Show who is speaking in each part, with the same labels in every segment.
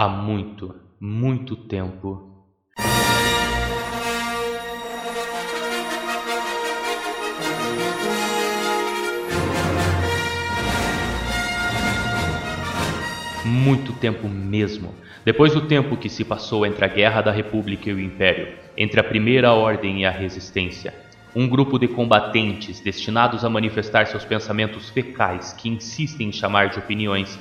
Speaker 1: Há muito, muito tempo. Muito tempo mesmo. Depois do tempo que se passou entre a Guerra da República e o Império, entre a Primeira Ordem e a Resistência, um grupo de combatentes destinados a manifestar seus pensamentos fecais que insistem em chamar de opiniões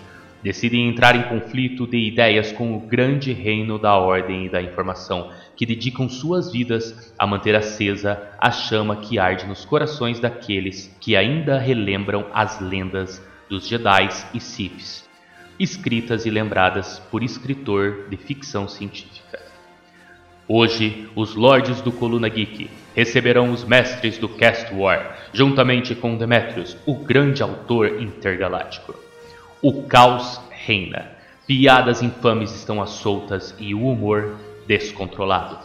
Speaker 1: decidem entrar em conflito de ideias com o grande reino da ordem e da informação, que dedicam suas vidas a manter acesa a chama que arde nos corações daqueles que ainda relembram as lendas dos Jedi e Siths, escritas e lembradas por escritor de ficção científica. Hoje, os lords do Coluna Geek receberão os mestres do Cast War, juntamente com Demetrius, o grande autor intergaláctico. O caos reina, piadas infames estão às soltas e o humor descontrolado.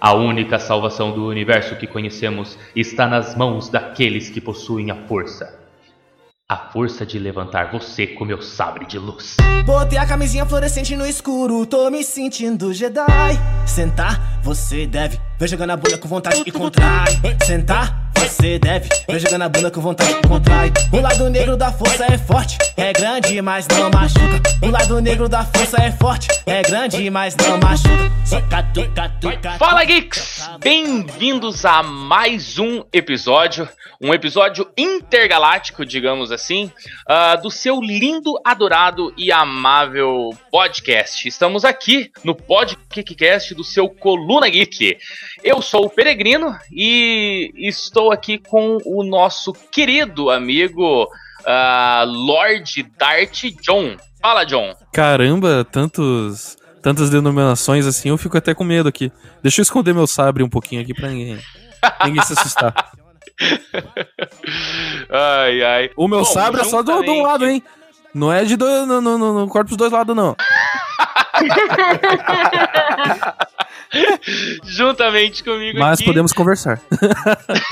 Speaker 1: A única salvação do universo que conhecemos está nas mãos daqueles que possuem a força. A força de levantar você com meu sabre de luz.
Speaker 2: Botei a camisinha fluorescente no escuro, tô me sentindo Jedi. Sentar, você deve. Vem jogando a bunda com vontade e contrai. Sentar, você deve. Vem jogando a bunda com vontade e contrai. O lado negro da força é forte, é grande, mas não machuca. O lado negro da força é forte, é grande, mas não machuca.
Speaker 1: Fala Geeks! Bem-vindos a mais um episódio, um episódio intergaláctico, digamos assim, ah, do seu lindo, adorado e amável podcast. Estamos aqui no podcast do seu Coluna Geek. Eu sou o Peregrino e estou aqui com o nosso querido amigo ah, Lord Dart John. Fala, John.
Speaker 3: Caramba, tantos, tantas denominações assim, eu fico até com medo aqui. Deixa eu esconder meu sabre um pouquinho aqui pra ninguém, ninguém se assustar.
Speaker 1: ai, ai.
Speaker 3: O meu
Speaker 1: Bom,
Speaker 3: sabre é só do, de um lado, hein? Não é de dois, no, no, no, no corpo dos dois lados, não.
Speaker 1: Juntamente comigo
Speaker 3: Mas
Speaker 1: aqui.
Speaker 3: podemos conversar.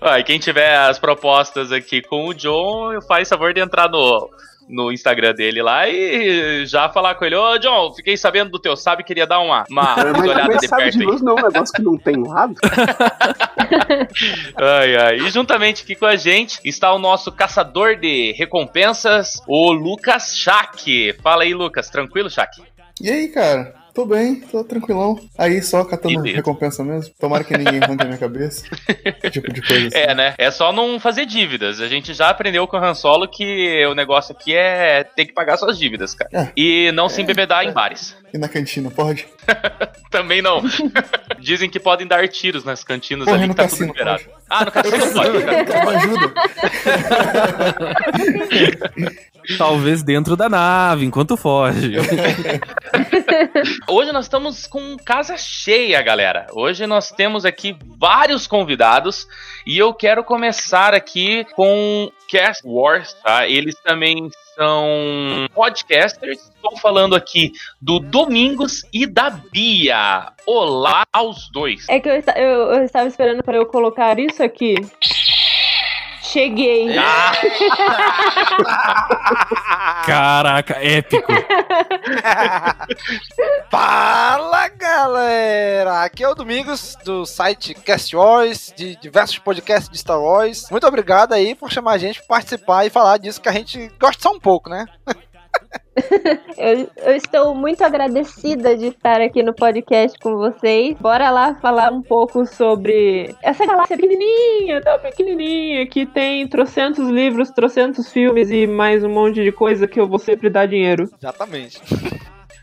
Speaker 1: Ó, e quem tiver as propostas aqui com o John, faz favor de entrar no, no Instagram dele lá e já falar com ele. Ô, John, fiquei sabendo do teu sabe, queria dar uma, uma
Speaker 4: Mas
Speaker 1: olhada de
Speaker 4: sabe
Speaker 1: perto
Speaker 4: de
Speaker 1: aí.
Speaker 4: luz não é um negócio que não tem lado.
Speaker 1: Ai, ai. E juntamente aqui com a gente está o nosso caçador de recompensas, o Lucas Schack. Fala aí, Lucas. Tranquilo, Schack?
Speaker 5: E aí, cara? Tô bem, tô tranquilão. Aí só catando
Speaker 1: Beleza.
Speaker 5: recompensa mesmo. Tomara que ninguém arranque a minha cabeça. Esse tipo de coisa assim.
Speaker 1: É, né? É só não fazer dívidas. A gente já aprendeu com o Han Solo que o negócio aqui é ter que pagar suas dívidas, cara.
Speaker 5: É.
Speaker 1: E não se embebedar em bares.
Speaker 5: E na cantina, pode?
Speaker 1: Também não. Dizem que podem dar tiros nas cantinas
Speaker 5: Porra,
Speaker 1: ali, que tá tudo
Speaker 5: cassino,
Speaker 1: liberado.
Speaker 5: pode.
Speaker 1: Ah, no cassino pode. cassino
Speaker 5: Me ajuda.
Speaker 3: Talvez dentro da nave, enquanto foge.
Speaker 1: Hoje nós estamos com casa cheia, galera. Hoje nós temos aqui vários convidados e eu quero começar aqui com Cast Wars, tá? Eles também são podcasters. Estou falando aqui do Domingos e da Bia. Olá aos dois.
Speaker 6: É que eu, eu- eu estava esperando para eu colocar isso aqui. Cheguei.
Speaker 1: Ah,
Speaker 3: Caraca, épico.
Speaker 7: Fala galera! Aqui é o Domingos do site Cast Wars, de diversos podcasts de Star Wars. Muito obrigado aí por chamar a gente para participar e falar disso que a gente gosta só um pouco, né?
Speaker 6: Eu, eu estou muito agradecida de estar aqui no podcast com vocês. Bora lá falar um pouco sobre essa galáxia pequenininha, tão pequenininha, que tem trocentos livros, trocentos filmes e mais um monte de coisa que eu vou sempre dar dinheiro.
Speaker 7: Exatamente.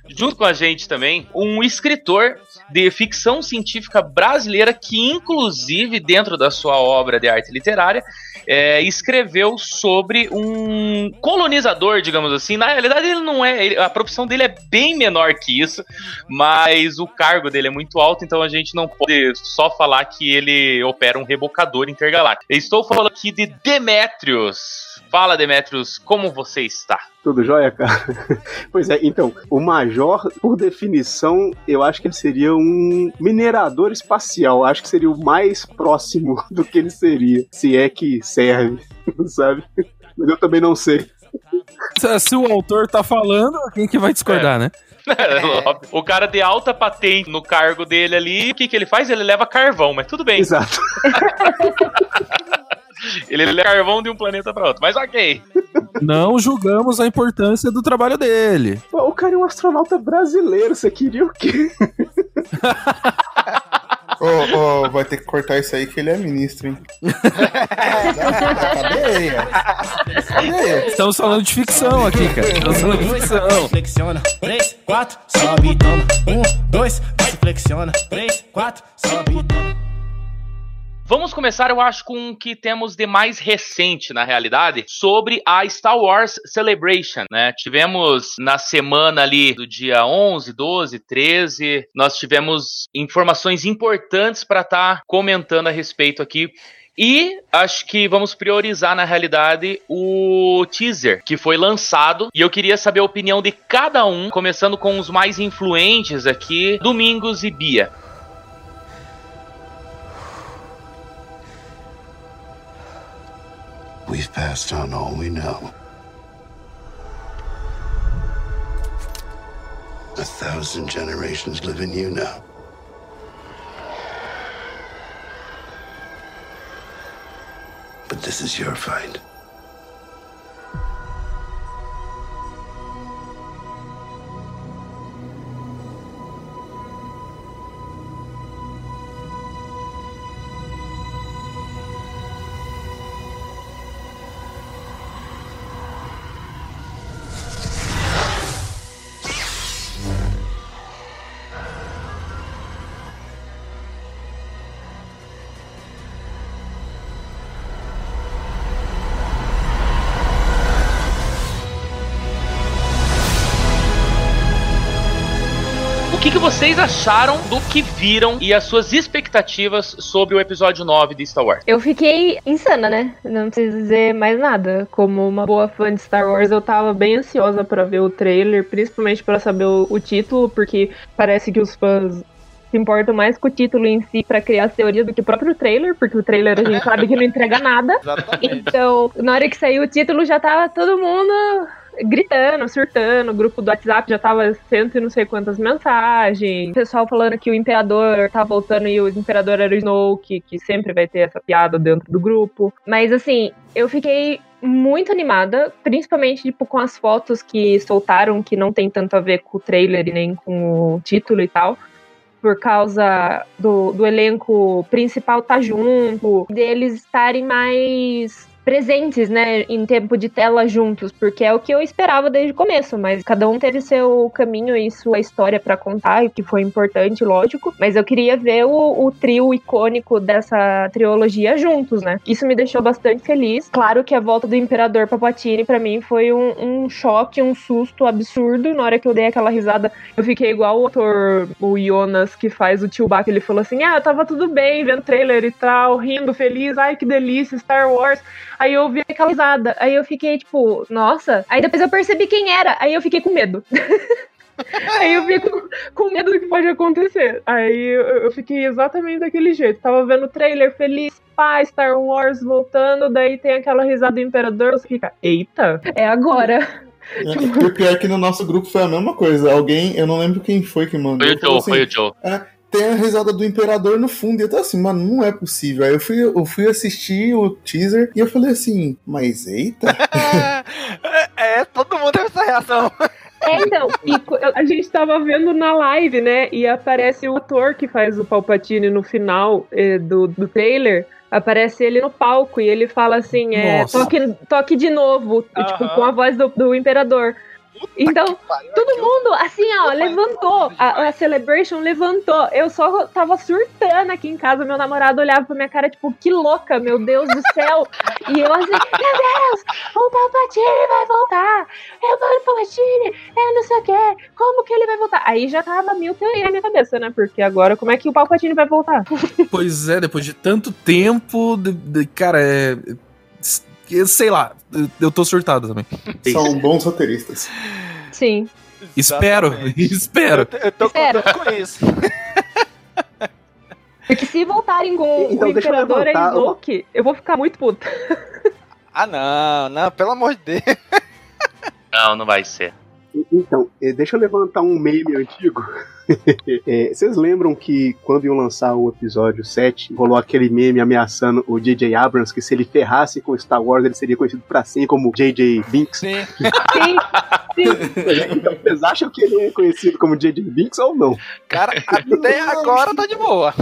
Speaker 1: junto com a gente também um escritor de ficção científica brasileira que, inclusive, dentro da sua obra de arte literária, é, escreveu sobre um colonizador, digamos assim. Na realidade, ele não é. ele- a profissão dele é bem menor que isso, mas o cargo dele é muito alto, então a gente não pode só falar que ele opera um rebocador intergaláctico. Estou falando aqui de Demetrius. Fala, Demetrius, como você está?
Speaker 4: Tudo jóia, cara? Pois é, então, o Major, por definição, eu acho que ele seria um minerador espacial. Acho que seria o mais próximo do que ele seria. Se é que serve, sabe? Mas eu também não sei.
Speaker 3: Se, se o autor tá falando, quem que vai discordar, né?
Speaker 1: Óbvio. o cara de alta patente no cargo dele ali, o que, que ele faz? Ele leva carvão, mas tudo bem.
Speaker 4: Exato.
Speaker 1: Ele leva carvão de um planeta para outro, mas ok.
Speaker 3: Não julgamos a importância do trabalho dele.
Speaker 4: O cara é um astronauta brasileiro, você queria o quê?
Speaker 5: Ô, ô, vai ter que cortar isso aí que ele é ministro, hein? Cadeia. Cadeia.
Speaker 3: Estamos falando de ficção aqui, cara. Estamos falando de ficção.
Speaker 2: Flexiona. Três, quatro, sobe e toma. Um, dois, se flexiona. Três, quatro, sobe e toma.
Speaker 1: Vamos começar, eu acho, com o que temos de mais recente, na realidade, sobre a Star Wars Celebration, né? Tivemos na semana ali do dia 11, 12, 13, nós tivemos informações importantes para estar comentando a respeito aqui. E acho que vamos priorizar, na realidade, o teaser que foi lançado. E eu queria saber a opinião de cada um, começando com os mais influentes aqui, Domingos e Bia.
Speaker 8: We've passed on all we know. A thousand generations live in you now. But this is your fight.
Speaker 1: Acharam do que viram e as suas expectativas sobre o episódio 9 de Star Wars?
Speaker 6: Eu fiquei insana, né? Não preciso dizer mais nada. Como uma boa fã de Star Wars, eu tava bem ansiosa pra ver o trailer, principalmente pra saber o, o título, porque parece que os fãs se importam mais com o título em si pra criar as teorias do que o próprio trailer, porque o trailer a gente sabe que não entrega nada.
Speaker 7: Exatamente.
Speaker 6: Então, na hora que saiu o título, já tava todo mundo gritando, surtando, o grupo do WhatsApp já tava cento e não sei quantas mensagens, o pessoal falando que o Imperador tá voltando e o Imperador era o Snoke, que sempre vai ter essa piada dentro do grupo. Mas assim, eu fiquei muito animada, principalmente tipo, com as fotos que soltaram, que não tem tanto a ver com o trailer nem com o título e tal por causa do, do elenco principal tá junto, deles estarem mais presentes, né, em tempo de tela juntos, porque é o que eu esperava desde o começo, mas cada um teve seu caminho e sua história pra contar, que foi importante, lógico, mas eu queria ver o, o trio icônico dessa trilogia juntos, né? Isso me deixou bastante feliz. Claro que a volta do Imperador Papatini pra mim foi um, um choque, um susto absurdo. Na hora que eu dei aquela risada, eu fiquei igual o ator, o Jonas, que faz o Chewbacca, ele falou assim, ah, tava tudo bem, vendo trailer e tal, rindo, feliz, ai que delícia, Star Wars. Aí eu vi aquela risada. Aí eu fiquei, tipo, nossa. Aí depois eu percebi quem era. Aí eu fiquei com medo. Aí eu fico com medo do que pode acontecer. Aí eu, eu fiquei exatamente daquele jeito. Tava vendo o trailer feliz, pá, Star Wars voltando, daí tem aquela risada do Imperador, você fica, eita, é agora.
Speaker 5: E o pior é que no nosso grupo foi a mesma coisa. Alguém, eu não lembro quem foi que mandou.
Speaker 1: Foi o Joe, foi o Joe.
Speaker 5: "É, tem a risada do Imperador no fundo. E eu tô assim, mano, não é possível. Aí eu fui, eu fui assistir o teaser e eu falei assim, mas eita.
Speaker 7: é, todo mundo teve essa reação.
Speaker 6: É, então, a gente tava vendo na live, né? E aparece o ator que faz o Palpatine no final eh, do, do trailer. Aparece ele no palco e ele fala assim: é, toque, toque de novo, tipo, com a voz do, do Imperador. Então, todo mundo, assim, ó, levantou. A, a Celebration levantou. Eu só tava surtando aqui em casa. Meu namorado olhava pra minha cara, tipo, que louca, meu Deus do céu. E eu assim, meu Deus, o Palpatine vai voltar. Eu vou no Palpatine, eu não sei o quê. Como que ele vai voltar? Aí já tava mil teorias na minha cabeça, né? Porque agora, como é que o Palpatine vai voltar?
Speaker 3: Pois é, depois de tanto tempo, de- de- cara, é. Sei lá, eu- tô surtado também.
Speaker 5: São bons roteiristas.
Speaker 6: Sim.
Speaker 3: Espero,
Speaker 7: Exatamente.
Speaker 3: espero.
Speaker 7: Eu, tô- eu tô
Speaker 6: Espero.
Speaker 7: contando com isso.
Speaker 6: Porque se voltarem com
Speaker 4: Então,
Speaker 6: o Imperador e Snoke, eu vou ficar muito puta.
Speaker 7: Ah, não, não, pelo amor de Deus.
Speaker 1: Não, não vai ser.
Speaker 4: Então, eh, deixa eu levantar um meme antigo. Eh, Vocês lembram que quando iam lançar o episódio 7, rolou aquele meme ameaçando o J.J. Abrams que se ele ferrasse com Star Wars, ele seria conhecido pra sempre como J.J. Binks?
Speaker 7: Sim.
Speaker 6: Sim, sim.
Speaker 4: Então, vocês acham que ele é conhecido como J.J. Binks ou não?
Speaker 7: Cara, até agora tá de boa.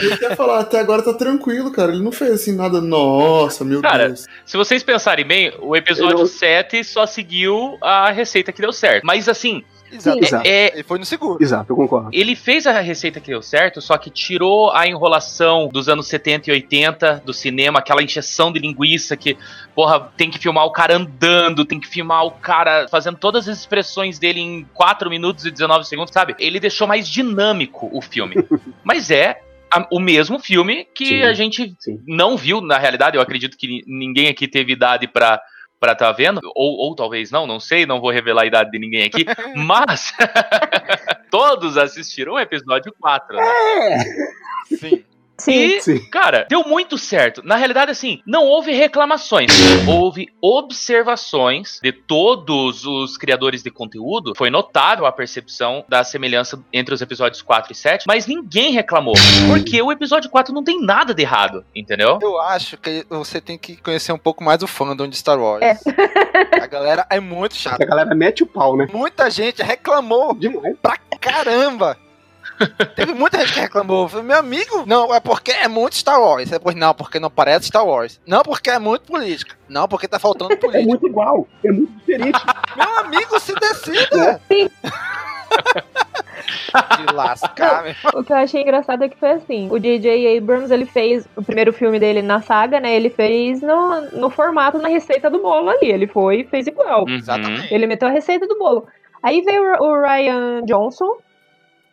Speaker 5: Eu quero falar, até agora tá tranquilo, cara. Ele não fez assim nada. Nossa, meu
Speaker 1: Cara,
Speaker 5: Deus.
Speaker 1: Se vocês pensarem bem, o episódio
Speaker 4: Eu-
Speaker 1: 7 só seguiu a receita que deu certo. Mas assim,
Speaker 7: Exato.
Speaker 4: Exato.
Speaker 1: é,
Speaker 7: Ele foi no seguro.
Speaker 4: Exato, eu concordo.
Speaker 1: ele fez a receita que deu certo, só que tirou a enrolação dos anos 70 e 80 do cinema, aquela encheção de linguiça que, porra, tem que filmar o cara andando, tem que filmar o cara fazendo todas as expressões dele em 4 minutos e 19 segundos, sabe? Ele deixou mais dinâmico o filme. Mas é a- o mesmo filme que
Speaker 4: Sim,
Speaker 1: a gente
Speaker 4: sim.
Speaker 1: não viu, na realidade, eu acredito que ni- ninguém aqui teve idade pra para tá vendo, ou, ou talvez não, não sei, não vou revelar a idade de ninguém aqui, mas todos assistiram o episódio 4, né?
Speaker 7: Sim.
Speaker 6: Sim.
Speaker 1: E,
Speaker 4: Sim.
Speaker 1: cara, deu muito certo. Na realidade, assim, não houve reclamações. Houve observações de todos os criadores de conteúdo. Foi notável a percepção da semelhança entre os episódios 4 e 7, mas ninguém reclamou. Porque o episódio 4 não tem nada de errado, entendeu?
Speaker 7: Eu acho que você tem que conhecer um pouco mais o fandom de Star Wars.
Speaker 6: É.
Speaker 7: A galera é muito
Speaker 4: A
Speaker 7: chata.
Speaker 4: galera mete o pau, né?
Speaker 7: Muita gente reclamou
Speaker 4: Demais.
Speaker 7: pra caramba. Teve muita gente que reclamou. Falei, Meu amigo, não, é porque é muito Star Wars. Depois, não, porque não parece Star Wars. Não, porque é muito política. Não, porque tá faltando
Speaker 4: É
Speaker 7: política.
Speaker 4: muito igual, é muito diferente.
Speaker 7: Meu amigo, se decida.
Speaker 6: Sim.
Speaker 7: De lascar, meu.
Speaker 6: O que eu achei engraçado é que foi assim: o J.J. Abrams ele fez o primeiro filme dele na saga, né? Ele fez no, no formato, na receita do bolo ali. Ele foi e fez igual.
Speaker 1: Uhum.
Speaker 7: Exatamente.
Speaker 6: Ele meteu a receita do bolo. Aí veio o Ryan Johnson.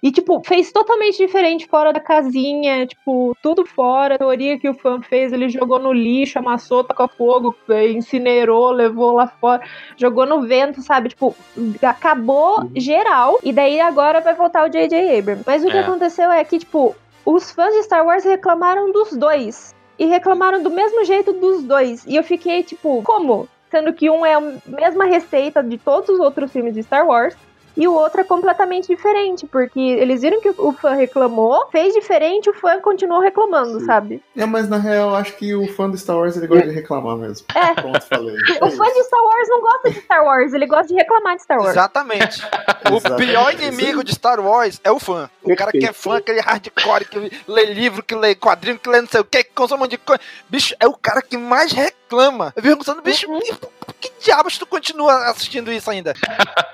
Speaker 6: E, tipo, fez totalmente diferente fora da casinha, tipo, tudo fora. A teoria que o fã fez, ele jogou no lixo, amassou, tacou fogo, incinerou, levou lá fora, jogou no vento, sabe? Tipo, acabou geral. E daí agora vai voltar o J.J. Abrams. Mas o que
Speaker 1: É.
Speaker 6: aconteceu é que, tipo, os fãs de Star Wars reclamaram dos dois. E reclamaram do mesmo jeito dos dois. E eu fiquei, tipo, como? Sendo que um é a mesma receita de todos os outros filmes de Star Wars. E o outro é completamente diferente, porque eles viram que o fã reclamou, fez diferente, o fã continuou reclamando,
Speaker 4: Sim.
Speaker 6: sabe?
Speaker 5: É, mas na real, eu acho que o fã do Star Wars ele gosta de reclamar mesmo.
Speaker 6: É.
Speaker 5: Pronto, falei.
Speaker 6: O fã de Star Wars não gosta de Star Wars, ele gosta de reclamar de Star Wars.
Speaker 7: Exatamente. O
Speaker 5: Exatamente.
Speaker 7: pior inimigo de Star Wars é o fã. O cara que é fã, aquele hardcore, que lê livro, que lê quadrinho, que lê não sei o que, que consome um monte de coisa. Bicho, é o cara que mais reclama. Eu fico pensando, bicho,
Speaker 6: Uhum.
Speaker 7: por que diabos tu continua assistindo isso ainda?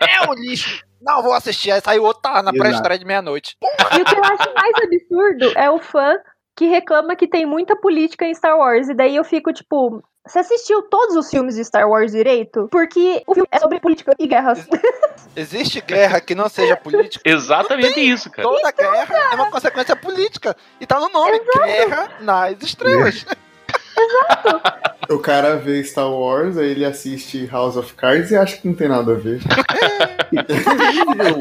Speaker 7: é um lixo. Não, vou assistir. Aí saiu outro, tá lá na
Speaker 4: Exato.
Speaker 7: pré-estreia de meia-noite.
Speaker 6: E o que eu acho mais absurdo é o fã que reclama que tem muita política em Star Wars. E daí eu fico tipo. Você assistiu todos os filmes de Star Wars direito? Porque o filme é sobre política e guerras.
Speaker 7: Existe guerra que não seja política?
Speaker 1: Exatamente isso, cara.
Speaker 7: Toda guerra é uma consequência política. E tá no nome. Guerra nas estrelas.
Speaker 5: O cara vê Star Wars, aí ele assiste House of Cards e acha que não tem nada a ver.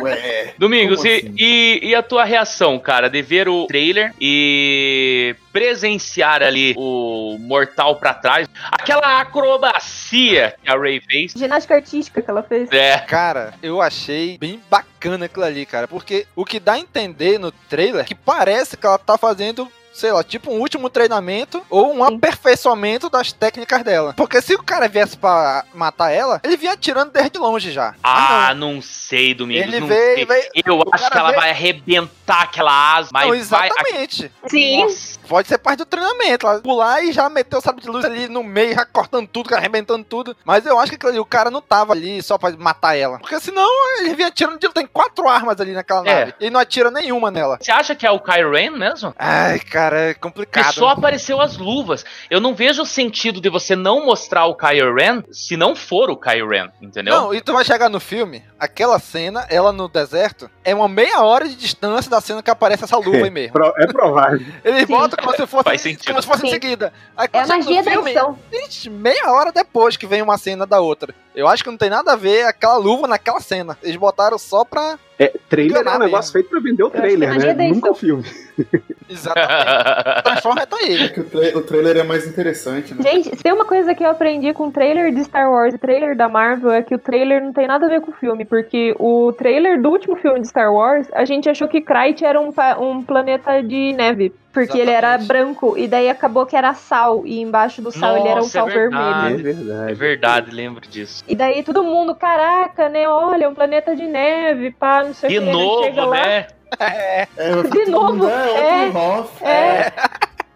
Speaker 5: Ué.
Speaker 1: Domingos,
Speaker 5: Como
Speaker 1: e,
Speaker 5: assim?
Speaker 1: e, e a tua reação, cara, de ver o trailer e presenciar ali o mortal pra trás, aquela acrobacia que a Ray fez.
Speaker 6: Ginástica artística que ela fez.
Speaker 1: É,
Speaker 7: Cara, eu achei bem bacana aquilo ali, cara. Porque o que dá a entender no trailer é que parece que ela tá fazendo. Sei lá, tipo um último treinamento ou um aperfeiçoamento das técnicas dela. Porque se o cara viesse pra matar ela, ele vinha atirando desde longe já.
Speaker 1: ah, não sei, Domingos,
Speaker 7: Ele
Speaker 1: não
Speaker 7: veio-
Speaker 1: sei.
Speaker 7: veio-
Speaker 1: Eu acho que ela
Speaker 7: veio-
Speaker 1: vai arrebentar aquela asa, mas
Speaker 7: não,
Speaker 1: vai...
Speaker 7: exatamente.
Speaker 6: Sim.
Speaker 1: Nossa,
Speaker 7: Pode ser parte do treinamento. Ela pular e já meter o sabre de luz ali no meio, já cortando tudo, arrebentando tudo. Mas eu acho que o cara não tava ali só pra matar ela. Porque senão ele vinha atirando de tem quatro armas ali naquela
Speaker 1: É.
Speaker 7: nave. E não atira nenhuma nela.
Speaker 1: Você acha que é o Kylo Ren mesmo?
Speaker 7: Ai, cara, é complicado.
Speaker 1: Porque só apareceu as luvas. Eu não vejo o sentido de você não mostrar o Kylo Ren se não for o Kylo Ren, entendeu?
Speaker 7: Não, e tu vai chegar no filme, aquela cena, ela no deserto, é uma meia hora de distância da cena que aparece essa luva aí mesmo.
Speaker 4: Pro- É provável.
Speaker 7: Eles botam como se fosse,
Speaker 1: Faz sentido.
Speaker 7: como se fosse em seguida. Aí,
Speaker 6: É a magia da
Speaker 7: filme,
Speaker 6: edição.
Speaker 7: Ixi, meia hora depois que vem uma cena da outra. Eu acho que não tem nada a ver aquela luva naquela cena. Eles botaram só pra.
Speaker 4: É, trailer é um negócio
Speaker 7: mesmo.
Speaker 4: feito pra vender o trailer,
Speaker 6: é
Speaker 4: né?
Speaker 6: da
Speaker 4: Nunca o filme.
Speaker 7: Exatamente. Transformer tá aí.
Speaker 5: É que o, tra- o trailer é mais interessante, né?
Speaker 6: Gente, tem uma coisa que eu aprendi com o trailer de Star Wars e trailer da Marvel é que o trailer não tem nada a ver com o filme, porque o trailer do último filme de Star Wars, a gente achou que Krayt era um, um planeta de neve, porque ele era
Speaker 7: Exatamente.
Speaker 6: branco, e daí acabou que era sal, e embaixo do sal ele era um
Speaker 1: Nossa, é
Speaker 6: sal
Speaker 1: verdade.
Speaker 6: vermelho.
Speaker 4: É verdade.
Speaker 1: É verdade, lembro disso.
Speaker 6: E daí todo mundo, caraca, né? Olha, um planeta de neve, pá, não sei o
Speaker 1: De
Speaker 6: que. Ele chega
Speaker 1: novo,
Speaker 6: lá,
Speaker 1: né?
Speaker 5: É, vai ficar
Speaker 6: De
Speaker 5: todo
Speaker 6: novo,
Speaker 5: É,
Speaker 6: é. É.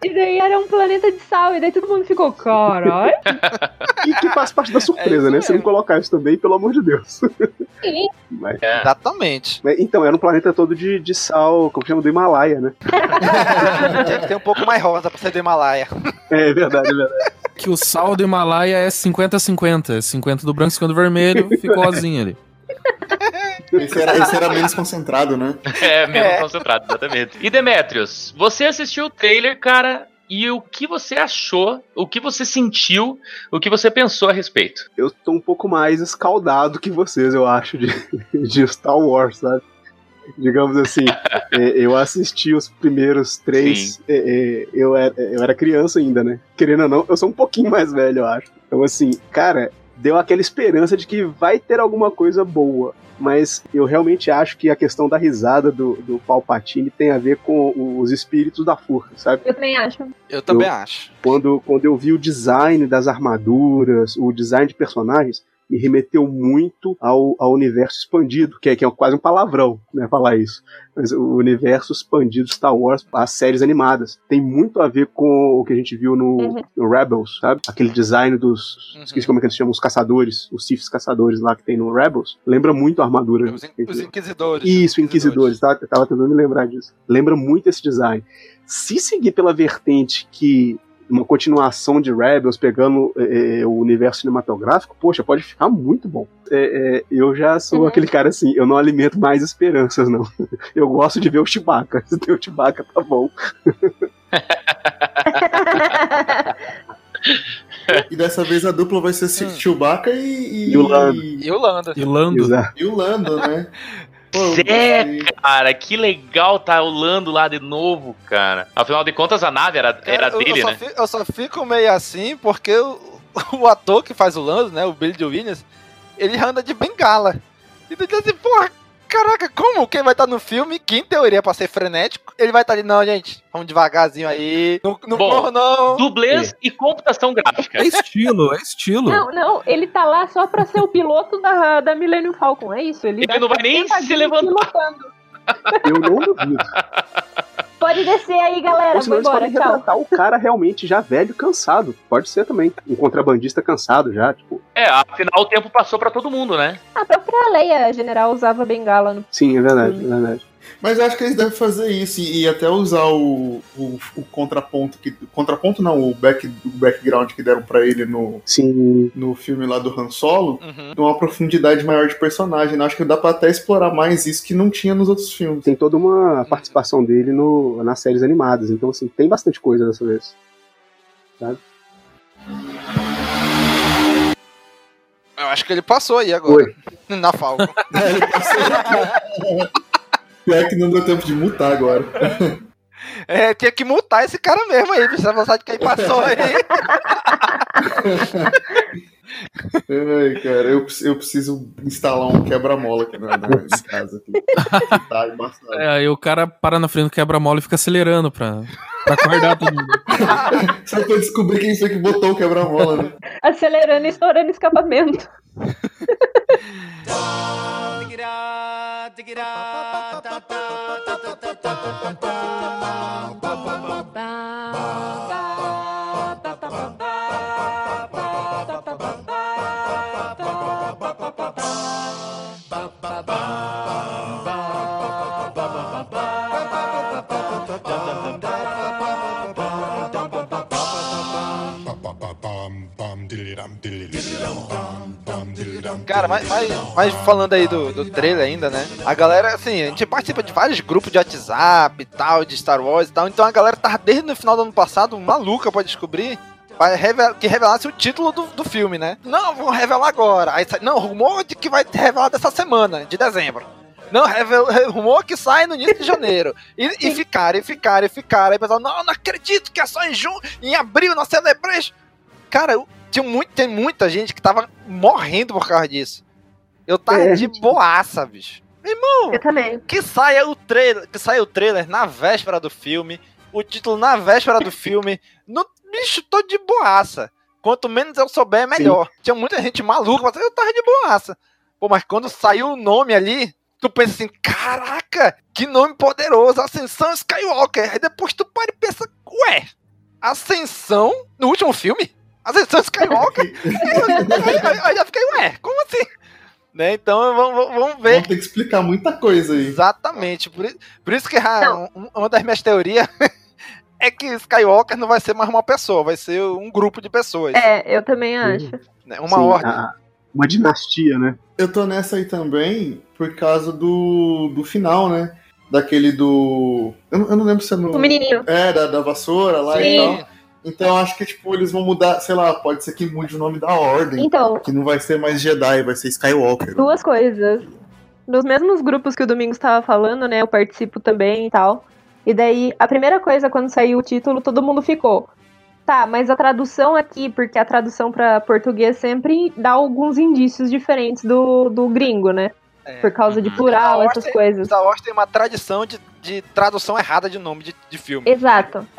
Speaker 6: E daí era um planeta de sal, e daí todo mundo ficou, caralho.
Speaker 4: E que faz parte da surpresa,
Speaker 7: É
Speaker 4: né? Se não colocar isso também, pelo amor de Deus.
Speaker 6: Sim.
Speaker 4: Mas-
Speaker 1: É.
Speaker 7: Exatamente.
Speaker 4: mas, então, era um planeta todo de, de sal, como chama, do Himalaia, né?
Speaker 7: Tinha que ter um pouco mais rosa pra ser do Himalaia.
Speaker 4: É verdade, é verdade.
Speaker 3: Que o sal do Himalaia é 50-50. 50 do branco, 50 do vermelho, ficou rosinho ali.
Speaker 5: Esse era, esse era menos concentrado, né?
Speaker 1: É, menos
Speaker 7: É.
Speaker 1: concentrado, exatamente. E Demetrius, você assistiu o trailer, cara, e o que você achou, o que você sentiu, o que você pensou a respeito?
Speaker 4: Eu tô um pouco mais escaldado que vocês, eu acho, de, de Star Wars, sabe? Digamos assim, é, eu assisti os primeiros três. é, é, eu, era, eu era criança ainda, né? Querendo ou não, eu sou um pouquinho mais velho, eu acho. Então, assim, cara, deu aquela esperança de que vai ter alguma coisa boa. Mas eu realmente acho que a questão da risada do, do Palpatine tem a ver com os espíritos da força, sabe?
Speaker 6: Eu também acho.
Speaker 7: Eu também
Speaker 4: Eu-
Speaker 7: acho.
Speaker 4: quando, quando eu vi o design das armaduras, o design de personagens, me remeteu muito ao, ao universo expandido, que é, que é quase um palavrão, né, falar isso. Mas o universo expandido Star Wars, as séries animadas, tem muito a ver com o que a gente viu no,
Speaker 6: Uhum.
Speaker 4: no Rebels, sabe? Aquele design dos.
Speaker 7: Uhum.
Speaker 4: Esqueci como é que eles chamam, os caçadores, os Siths caçadores lá que tem no Rebels. Lembra muito a armadura.
Speaker 7: Os, in- os inquisidores.
Speaker 4: Isso, Inquisidores, tá? Eu tava tentando me lembrar disso. Lembra muito esse design. Se seguir pela vertente que uma continuação de Rebels pegando é, o universo cinematográfico, poxa, pode ficar muito bom. É, é, eu já sou
Speaker 6: Uhum.
Speaker 4: aquele cara assim, eu não alimento mais esperanças, não. Eu gosto de ver o Chewbacca. Se tem o Chewbacca, tá bom.
Speaker 5: E dessa vez a dupla vai ser
Speaker 7: Hum.
Speaker 5: Chewbacca e.
Speaker 4: E o Lando.
Speaker 7: E o Lando.
Speaker 3: E Lando.
Speaker 4: Exato.
Speaker 5: E o Lando, né?
Speaker 1: Zé,
Speaker 5: gostei.
Speaker 1: Cara, que legal tá o Lando lá de novo, cara. Afinal de contas, a nave era, era
Speaker 7: eu,
Speaker 1: dele,
Speaker 7: eu só
Speaker 1: né?
Speaker 7: fi- eu só fico meio assim porque o, o ator que faz o Lando, né, o Billy Williams, ele anda de bengala. E tu diz assim, porra, caraca, como quem vai estar no filme, que em teoria é pra ser frenético, ele vai estar ali, não, gente, vamos devagarzinho aí, não, não
Speaker 1: Bom,
Speaker 7: corra não.
Speaker 1: Dublês e computação gráfica.
Speaker 3: É estilo, é estilo.
Speaker 6: Não, não, ele tá lá só pra ser o piloto da, da Millennium Falcon, é isso? Ele,
Speaker 1: Ele não vai nem se levantar.
Speaker 6: Pilotando.
Speaker 4: Eu não duvido.
Speaker 6: Pode descer aí, galera.
Speaker 4: Ou senão eles
Speaker 6: embora,
Speaker 4: podem
Speaker 6: tchau.
Speaker 4: retratar o cara realmente já velho, cansado. Pode ser também. Um contrabandista cansado já, tipo.
Speaker 1: É, afinal o tempo passou pra todo mundo, né?
Speaker 6: A própria Leia general usava bengala no.
Speaker 4: Sim, é verdade, é verdade.
Speaker 5: Mas eu acho que eles devem fazer isso e, e até usar o, o, o contraponto que. Contraponto não, o, back, o background que deram pra ele no,
Speaker 4: Sim,
Speaker 5: no filme lá do Han Solo.
Speaker 7: Uhum.
Speaker 5: Uma profundidade maior de personagem. né? Acho que dá pra até explorar mais isso que não tinha nos outros filmes.
Speaker 4: tem toda uma participação dele no, nas séries animadas. Então, assim, tem bastante coisa dessa vez.
Speaker 7: Eu acho que ele passou aí agora,
Speaker 4: Oi.
Speaker 7: na Falcon.
Speaker 5: É, ele passou. Pior que não deu tempo de mutar agora.
Speaker 7: É, tinha que multar esse cara mesmo aí, precisa mostrar de quem passou aí.
Speaker 5: Ai, cara, eu, eu preciso instalar um quebra-mola aqui na, na em casa. Aqui. Que tá embaçado.
Speaker 3: É, aí o cara para na frente do quebra-mola e fica acelerando pra, pra acordar todo mundo.
Speaker 5: Só pra descobrir quem foi que botou o quebra-mola, né?
Speaker 6: Acelerando e estourando escapamento. digida, da da da da da da da da da da da da
Speaker 7: Cara, mas, mas, mas falando aí do, do trailer ainda, né? A galera, assim, a gente participa de vários grupos de WhatsApp e tal, de Star Wars e tal, então a galera tava desde o final do ano passado maluca pra descobrir. Que revelasse o título do, do filme, né? Não, vão revelar agora. Aí sai, não, rumor de que vai ter revelado essa semana, de dezembro. Não, revel- rumor que sai no início de janeiro. E, e ficaram, e ficaram, e ficaram. Aí o pessoal, não, não acredito que é só em junho, em abril, na Celebration. Cara, tinha muito, tem muita gente que tava morrendo por causa disso. Eu tava
Speaker 4: É,
Speaker 7: de boaça, bicho. Irmão,
Speaker 6: Eu também.
Speaker 7: que saia o trailer, que saia o trailer na véspera do filme, o título na véspera do filme. No, bicho, tô de boaça. Quanto menos eu souber, é melhor. Tinha muita gente maluca, mas eu tava de boaça. Pô, mas quando saiu o nome ali, tu pensa assim, caraca, que nome poderoso, Ascensão Skywalker. Aí depois tu para e pensa, ué, Ascensão no último filme? Ascensão Skywalker? aí, aí- aí eu já fiquei, ué, como assim? Né? Então vamos, vamos- ver
Speaker 5: Vamos ter que explicar muita coisa aí.
Speaker 7: Exatamente. Por, i- por isso que ah, um- uma das minhas teorias é que Skywalker não vai ser mais uma pessoa, vai ser um grupo de pessoas.
Speaker 6: É, eu também acho.
Speaker 7: né? Uma
Speaker 4: Sim,
Speaker 7: ordem.
Speaker 4: a- uma dinastia, né?
Speaker 5: Eu tô nessa aí também por causa do, do final, né? Daquele do. Eu, não- eu não lembro se é no.
Speaker 6: O menininho.
Speaker 5: É, da, da vassoura lá e
Speaker 6: Sim.
Speaker 5: tal. Então eu acho que, tipo, eles vão mudar, sei lá, pode ser que mude o nome da ordem.
Speaker 6: Então,
Speaker 5: Que não vai ser mais Jedi, vai ser Skywalker.
Speaker 6: duas coisas. Nos mesmos grupos que o Domingos estava falando, né? Eu participo também e tal. E daí, a primeira coisa, quando saiu o título, todo mundo ficou. Tá, mas a tradução aqui, porque a tradução para português sempre dá alguns indícios diferentes do, do gringo, né?
Speaker 7: É.
Speaker 6: Por causa de
Speaker 1: Uhum.
Speaker 6: plural,
Speaker 7: Star Wars
Speaker 6: essas
Speaker 7: tem-
Speaker 6: coisas.
Speaker 7: Star Wars tem uma tradição de, de tradução errada de nome de, de filme.
Speaker 6: Exato.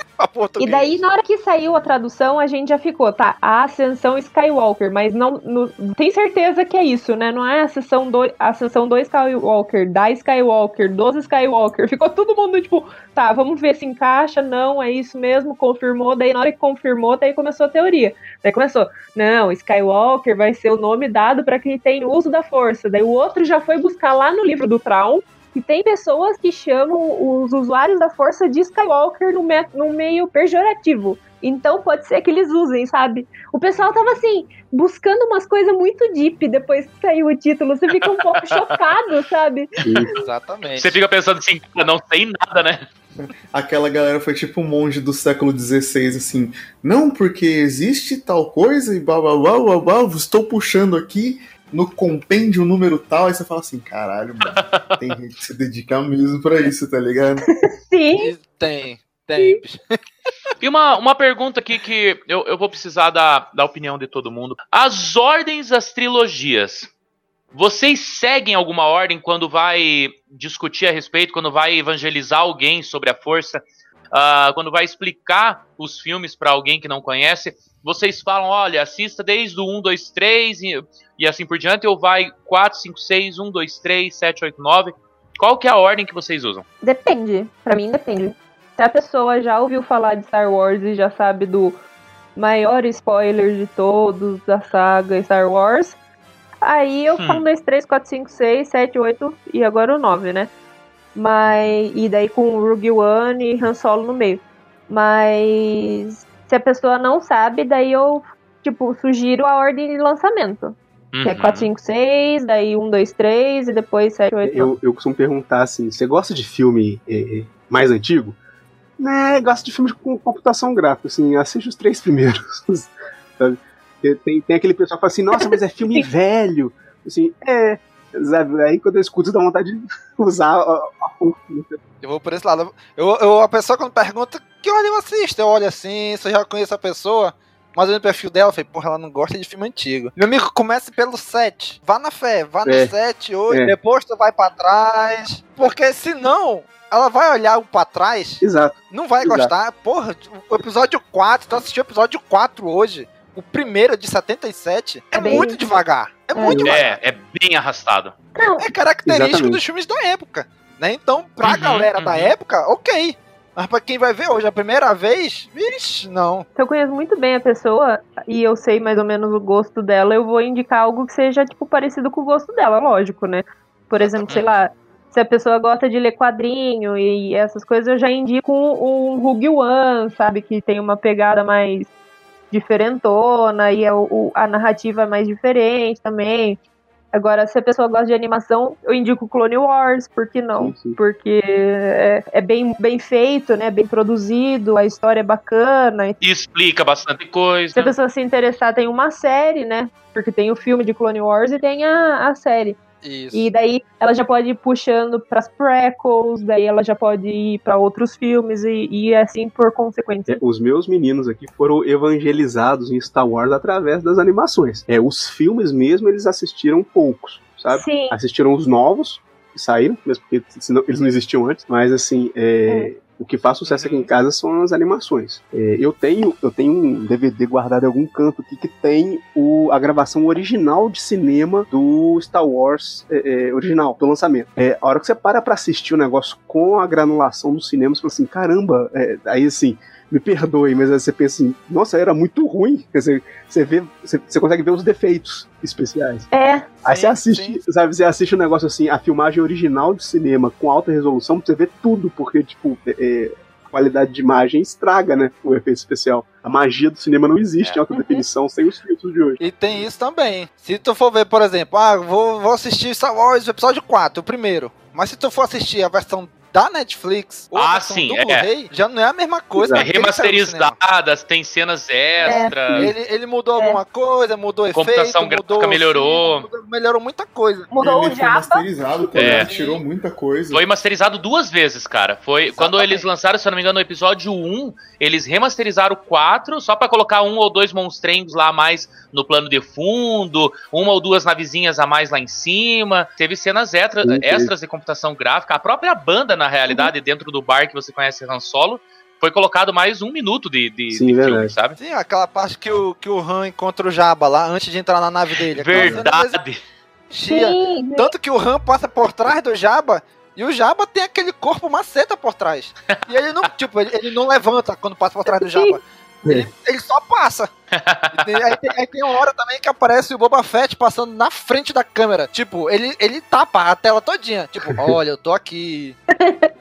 Speaker 6: E daí, na hora que saiu a tradução, a gente já ficou, tá, a Ascensão Skywalker, mas não, não- tem certeza que é isso, né? Não é a Ascensão do, a Ascensão do Skywalker, da Skywalker, dos Skywalker. Ficou todo mundo tipo, tá, vamos ver se encaixa, não, é isso mesmo, confirmou. Daí, na hora que confirmou, daí começou a teoria. Daí começou, não, Skywalker vai ser o nome dado pra quem tem uso da força. Daí o outro já foi buscar lá no livro do Traum. E tem pessoas que chamam os usuários da força de Skywalker no, me no meio pejorativo. Então pode ser que eles usem, sabe? O pessoal tava assim, buscando umas coisas muito deep depois que saiu o título. Você fica um pouco chocado, sabe?
Speaker 7: Exatamente.
Speaker 1: Você fica pensando assim, "Cara, não sei nada, né?
Speaker 5: Aquela galera foi tipo um monge do século XVI, assim. Não, porque existe tal coisa e blá blá blá blá blá, estou puxando aqui no compêndio número tal. Aí você fala assim: caralho, mano, tem gente que se dedica mesmo pra isso, tá ligado?
Speaker 6: Sim.
Speaker 7: Tem, tem. bicho.
Speaker 1: E uma, uma pergunta aqui que eu, eu vou precisar da, da opinião de todo mundo. As ordens das trilogias. Vocês seguem alguma ordem quando vai discutir a respeito, quando vai evangelizar alguém sobre a força, ah, quando vai explicar os filmes para alguém que não conhece? Vocês falam, olha, assista desde o 1, 2, 3 e, e assim por diante, ou vai 4, 5, 6, 1, 2, 3, 7, 8, 9? Qual que é a ordem que vocês usam?
Speaker 6: Depende. Pra mim depende. Se a pessoa já ouviu falar de Star Wars e já sabe do maior spoiler de todos da saga Star Wars, aí eu
Speaker 1: Hum.
Speaker 6: falo 2, 3, 4, 5, 6, 7, 8 e agora o 9, né? Mas. E daí com o Rogue One e Han Solo no meio. Mas se a pessoa não sabe, daí eu, tipo, sugiro a ordem de lançamento. Que é
Speaker 1: Uhum.
Speaker 6: 4, 5, 6, daí 1, 2, 3 e depois 7, 8, 9.
Speaker 4: Eu, eu costumo perguntar assim: você gosta de filme eh, eh, mais antigo? Né, gosto de filme com computação gráfica, assim, assiste os três primeiros. sabe? Tem, tem, tem aquele pessoal que fala assim, nossa, mas é filme velho. Assim, é. Sabe? Aí quando eu escuto, dá vontade de usar a, a fonte.
Speaker 7: Eu vou por esse lado. Eu, eu- a pessoa quando pergunta que ordem eu assisto, eu olho assim, se eu já conheço a pessoa, mas no perfil dela, eu falei, porra, ela não gosta de filme antigo. Meu amigo, comece pelo 7. Vá na fé, vá no
Speaker 4: É.
Speaker 7: 7 hoje,
Speaker 4: É.
Speaker 7: depois tu vai pra trás. Porque senão, ela vai olhar o pra trás,
Speaker 4: Exato.
Speaker 7: não vai
Speaker 4: Exato.
Speaker 7: gostar. Porra, o episódio 4, tu assistiu o episódio 4 hoje. O primeiro de 77 é,
Speaker 6: É bem-
Speaker 7: muito devagar. É,
Speaker 6: É.
Speaker 7: muito devagar.
Speaker 1: É, é bem arrastado.
Speaker 6: Não,
Speaker 7: É característico
Speaker 4: Exatamente.
Speaker 7: dos filmes da época. Né? Então, pra
Speaker 1: Uhum,
Speaker 7: galera da
Speaker 1: uhum.
Speaker 7: época, ok. Mas pra quem vai ver hoje a primeira vez, vixe, não.
Speaker 6: Se eu conheço muito bem a pessoa e eu sei mais ou menos o gosto dela, eu vou indicar algo que seja, tipo, parecido com o gosto dela, lógico, né? Por exemplo, sei lá, se a pessoa gosta de ler quadrinho e essas coisas, eu já indico um, um Rogue One, sabe? Que tem uma pegada mais diferentona e é o- o- a narrativa é mais diferente também. Agora, se a pessoa gosta de animação, eu indico Clone Wars, por que não?
Speaker 4: Sim, sim.
Speaker 6: Porque é, é bem, bem feito, né? Bem produzido, a história é bacana,
Speaker 1: E explica bastante coisa.
Speaker 6: se a pessoa se interessar, tem uma série, né? Porque tem o filme de Clone Wars e tem a, a série.
Speaker 7: Isso.
Speaker 6: E daí ela já pode ir puxando pras prequels, daí ela já pode ir pra outros filmes e, e assim por consequência.
Speaker 4: É, os meus meninos aqui foram evangelizados em Star Wars através das animações. É, os filmes mesmo eles assistiram poucos, sabe?
Speaker 6: Sim.
Speaker 4: Assistiram os novos que saíram, mesmo porque senão, eles não existiam antes, mas assim, é, o que faz sucesso aqui em casa são as animações. É, eu tenho eu tenho um DVD guardado em algum canto aqui que tem o, a gravação original de cinema do Star Wars é, é, original, do lançamento. É, a hora que você para pra assistir o negócio com a granulação do cinema, você fala assim, caramba, é, aí assim, me perdoe, mas aí você pensa assim, nossa, era muito ruim. Quer dizer, você vê, você, você consegue ver os defeitos especiais.
Speaker 6: É,
Speaker 4: Aí
Speaker 7: Sim,
Speaker 4: você assiste, sabe, você assiste um negócio assim, a filmagem original de cinema com alta resolução, você vê tudo, porque, tipo, é, é, a qualidade de imagem estraga, né, o efeito especial. A magia do cinema não existe em alta definição sem os filtros de hoje.
Speaker 7: E tem isso também. Se tu for ver, por exemplo, ah, vou, vou assistir Star Wars episódio 4, o primeiro. Mas se tu for assistir a versão da Netflix ou a
Speaker 1: Ah, sim,
Speaker 7: do
Speaker 1: é.
Speaker 7: Blu-ray, já não é a mesma coisa.
Speaker 1: É remasterizadas, tem cenas extras.
Speaker 7: Ele, ele mudou alguma coisa, mudou efeito,
Speaker 1: Computação
Speaker 7: mudou
Speaker 1: gráfica melhorou.
Speaker 7: mudou- melhorou muita coisa.
Speaker 6: mudou o
Speaker 5: ele foi
Speaker 6: Japa.
Speaker 5: masterizado também,
Speaker 1: É.
Speaker 5: tirou muita coisa.
Speaker 1: Foi masterizado duas vezes, cara. Foi quando
Speaker 7: Exatamente.
Speaker 1: eles lançaram, se eu não me engano, no episódio 1, eles remasterizaram o 4 só pra colocar um ou dois monstrenhos lá a mais no plano de fundo, uma ou duas navezinhas a mais lá em cima. Teve cenas extra, extras de computação gráfica. A própria banda, na realidade, dentro do bar que você conhece Han Solo, foi colocado mais um minuto de, de,
Speaker 4: Sim,
Speaker 1: de filme, sabe?
Speaker 7: Sim, aquela parte que o, que o Han encontra o Jabba lá antes de entrar na nave dele.
Speaker 1: Verdade.
Speaker 6: Sim,
Speaker 7: Tanto que o Han passa por trás do Jabba e o Jabba tem aquele corpo maceta por trás. E ele não, tipo, ele, ele não levanta quando passa por trás do Jabba. Ele, ele só passa. Tem- aí, tem, aí tem uma hora também que aparece o Boba Fett passando na frente da câmera. Tipo, ele, ele tapa a tela todinha. Tipo, olha, eu tô aqui.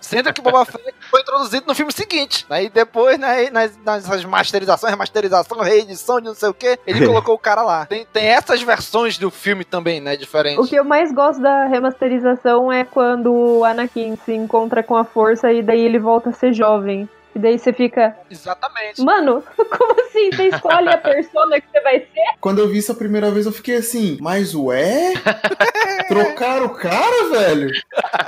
Speaker 7: Sendo que o Boba Fett foi introduzido no filme seguinte. Aí depois, né, nas, nas masterizações, remasterização, reedição de não sei o que, ele colocou o cara lá. Tem, tem essas versões do filme também, né, diferentes.
Speaker 6: O que eu mais gosto da remasterização é quando o Anakin se encontra com a força e daí ele volta a ser jovem. E daí você fica,
Speaker 7: Exatamente.
Speaker 6: mano, como assim? Você escolhe a persona que você vai ser?
Speaker 5: Quando eu vi isso a primeira vez, eu fiquei assim, mas ué? Trocaram o cara, velho?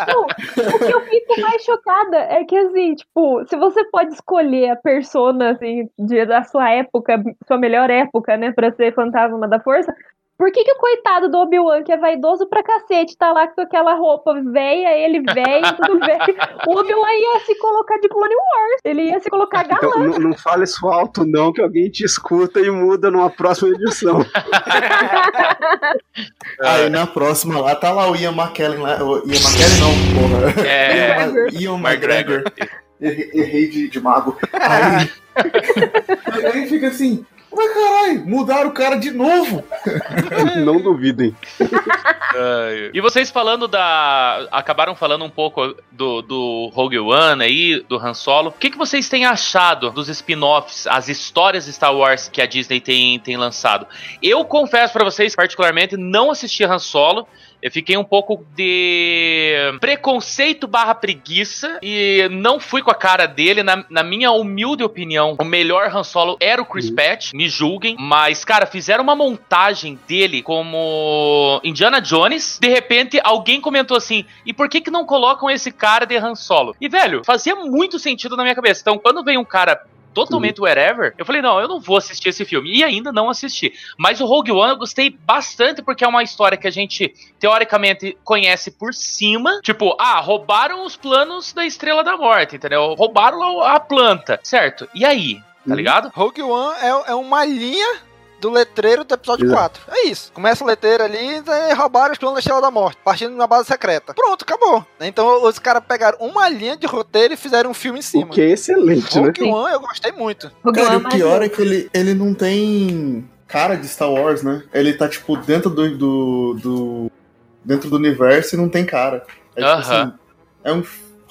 Speaker 6: Não, o que eu fico mais chocada é que, assim, tipo, se você pode escolher a persona, assim, de, da sua época, sua melhor época, né, pra ser fantasma da força, por que, que o coitado do Obi-Wan, que é vaidoso pra cacete, tá lá com aquela roupa velha, ele velho, tudo velho, o Obi-Wan ia se colocar de Clone Wars, ele ia se colocar galã.
Speaker 4: Então, não, não fale isso alto, não, que alguém te escuta e muda numa próxima edição.
Speaker 5: Aí na próxima lá, tá lá o Ian McKellen lá. o Ian McKellen não, porra.
Speaker 1: É,
Speaker 5: Ian,
Speaker 1: McGregor.
Speaker 5: Errei de, de mago. Aí, aí fica assim, mas caralho, mudaram o cara de novo.
Speaker 4: não duvidem.
Speaker 1: E vocês falando da. Acabaram falando um pouco do, do Rogue One aí, do Han Solo. O que, que vocês têm achado dos spin-offs, as histórias de Star Wars que a Disney tem, tem lançado? Eu confesso pra vocês, particularmente, não assisti Han Solo. Eu fiquei um pouco de preconceito barra preguiça e não fui com a cara dele. Na, na minha humilde opinião, o melhor Han Solo era o Chris Pratt, me julguem. Mas, cara, fizeram uma montagem dele como Indiana Jones. De repente, alguém comentou assim: e por que, que não colocam esse cara de Han Solo? E, velho, fazia muito sentido na minha cabeça. Então, quando vem um cara totalmente wherever, eu falei, não, eu não vou assistir esse filme. E ainda não assisti. Mas o Rogue One eu gostei bastante porque é uma história que a gente, teoricamente, conhece por cima. Tipo, ah, roubaram os planos da Estrela da Morte, entendeu? Roubaram a planta, certo? E aí? Tá
Speaker 4: Uhum.
Speaker 1: ligado?
Speaker 7: Rogue One é, é uma linha do letreiro do episódio
Speaker 4: Exato.
Speaker 7: 4. É isso. Começa o letreiro ali e roubaram os planos da Estrela da Morte, partindo de uma base secreta. Pronto, acabou. Então os caras pegaram uma linha de roteiro e fizeram um filme em
Speaker 4: O
Speaker 7: cima.
Speaker 4: que é excelente, né?
Speaker 7: Rogue One eu gostei muito.
Speaker 6: Rogue
Speaker 5: Cara,
Speaker 6: One
Speaker 5: e o pior é que ele, ele não tem cara de Star Wars, né? Ele tá, tipo, dentro do. do, do- dentro do universo e não tem cara. É, tipo,
Speaker 1: Aham.
Speaker 5: assim, é um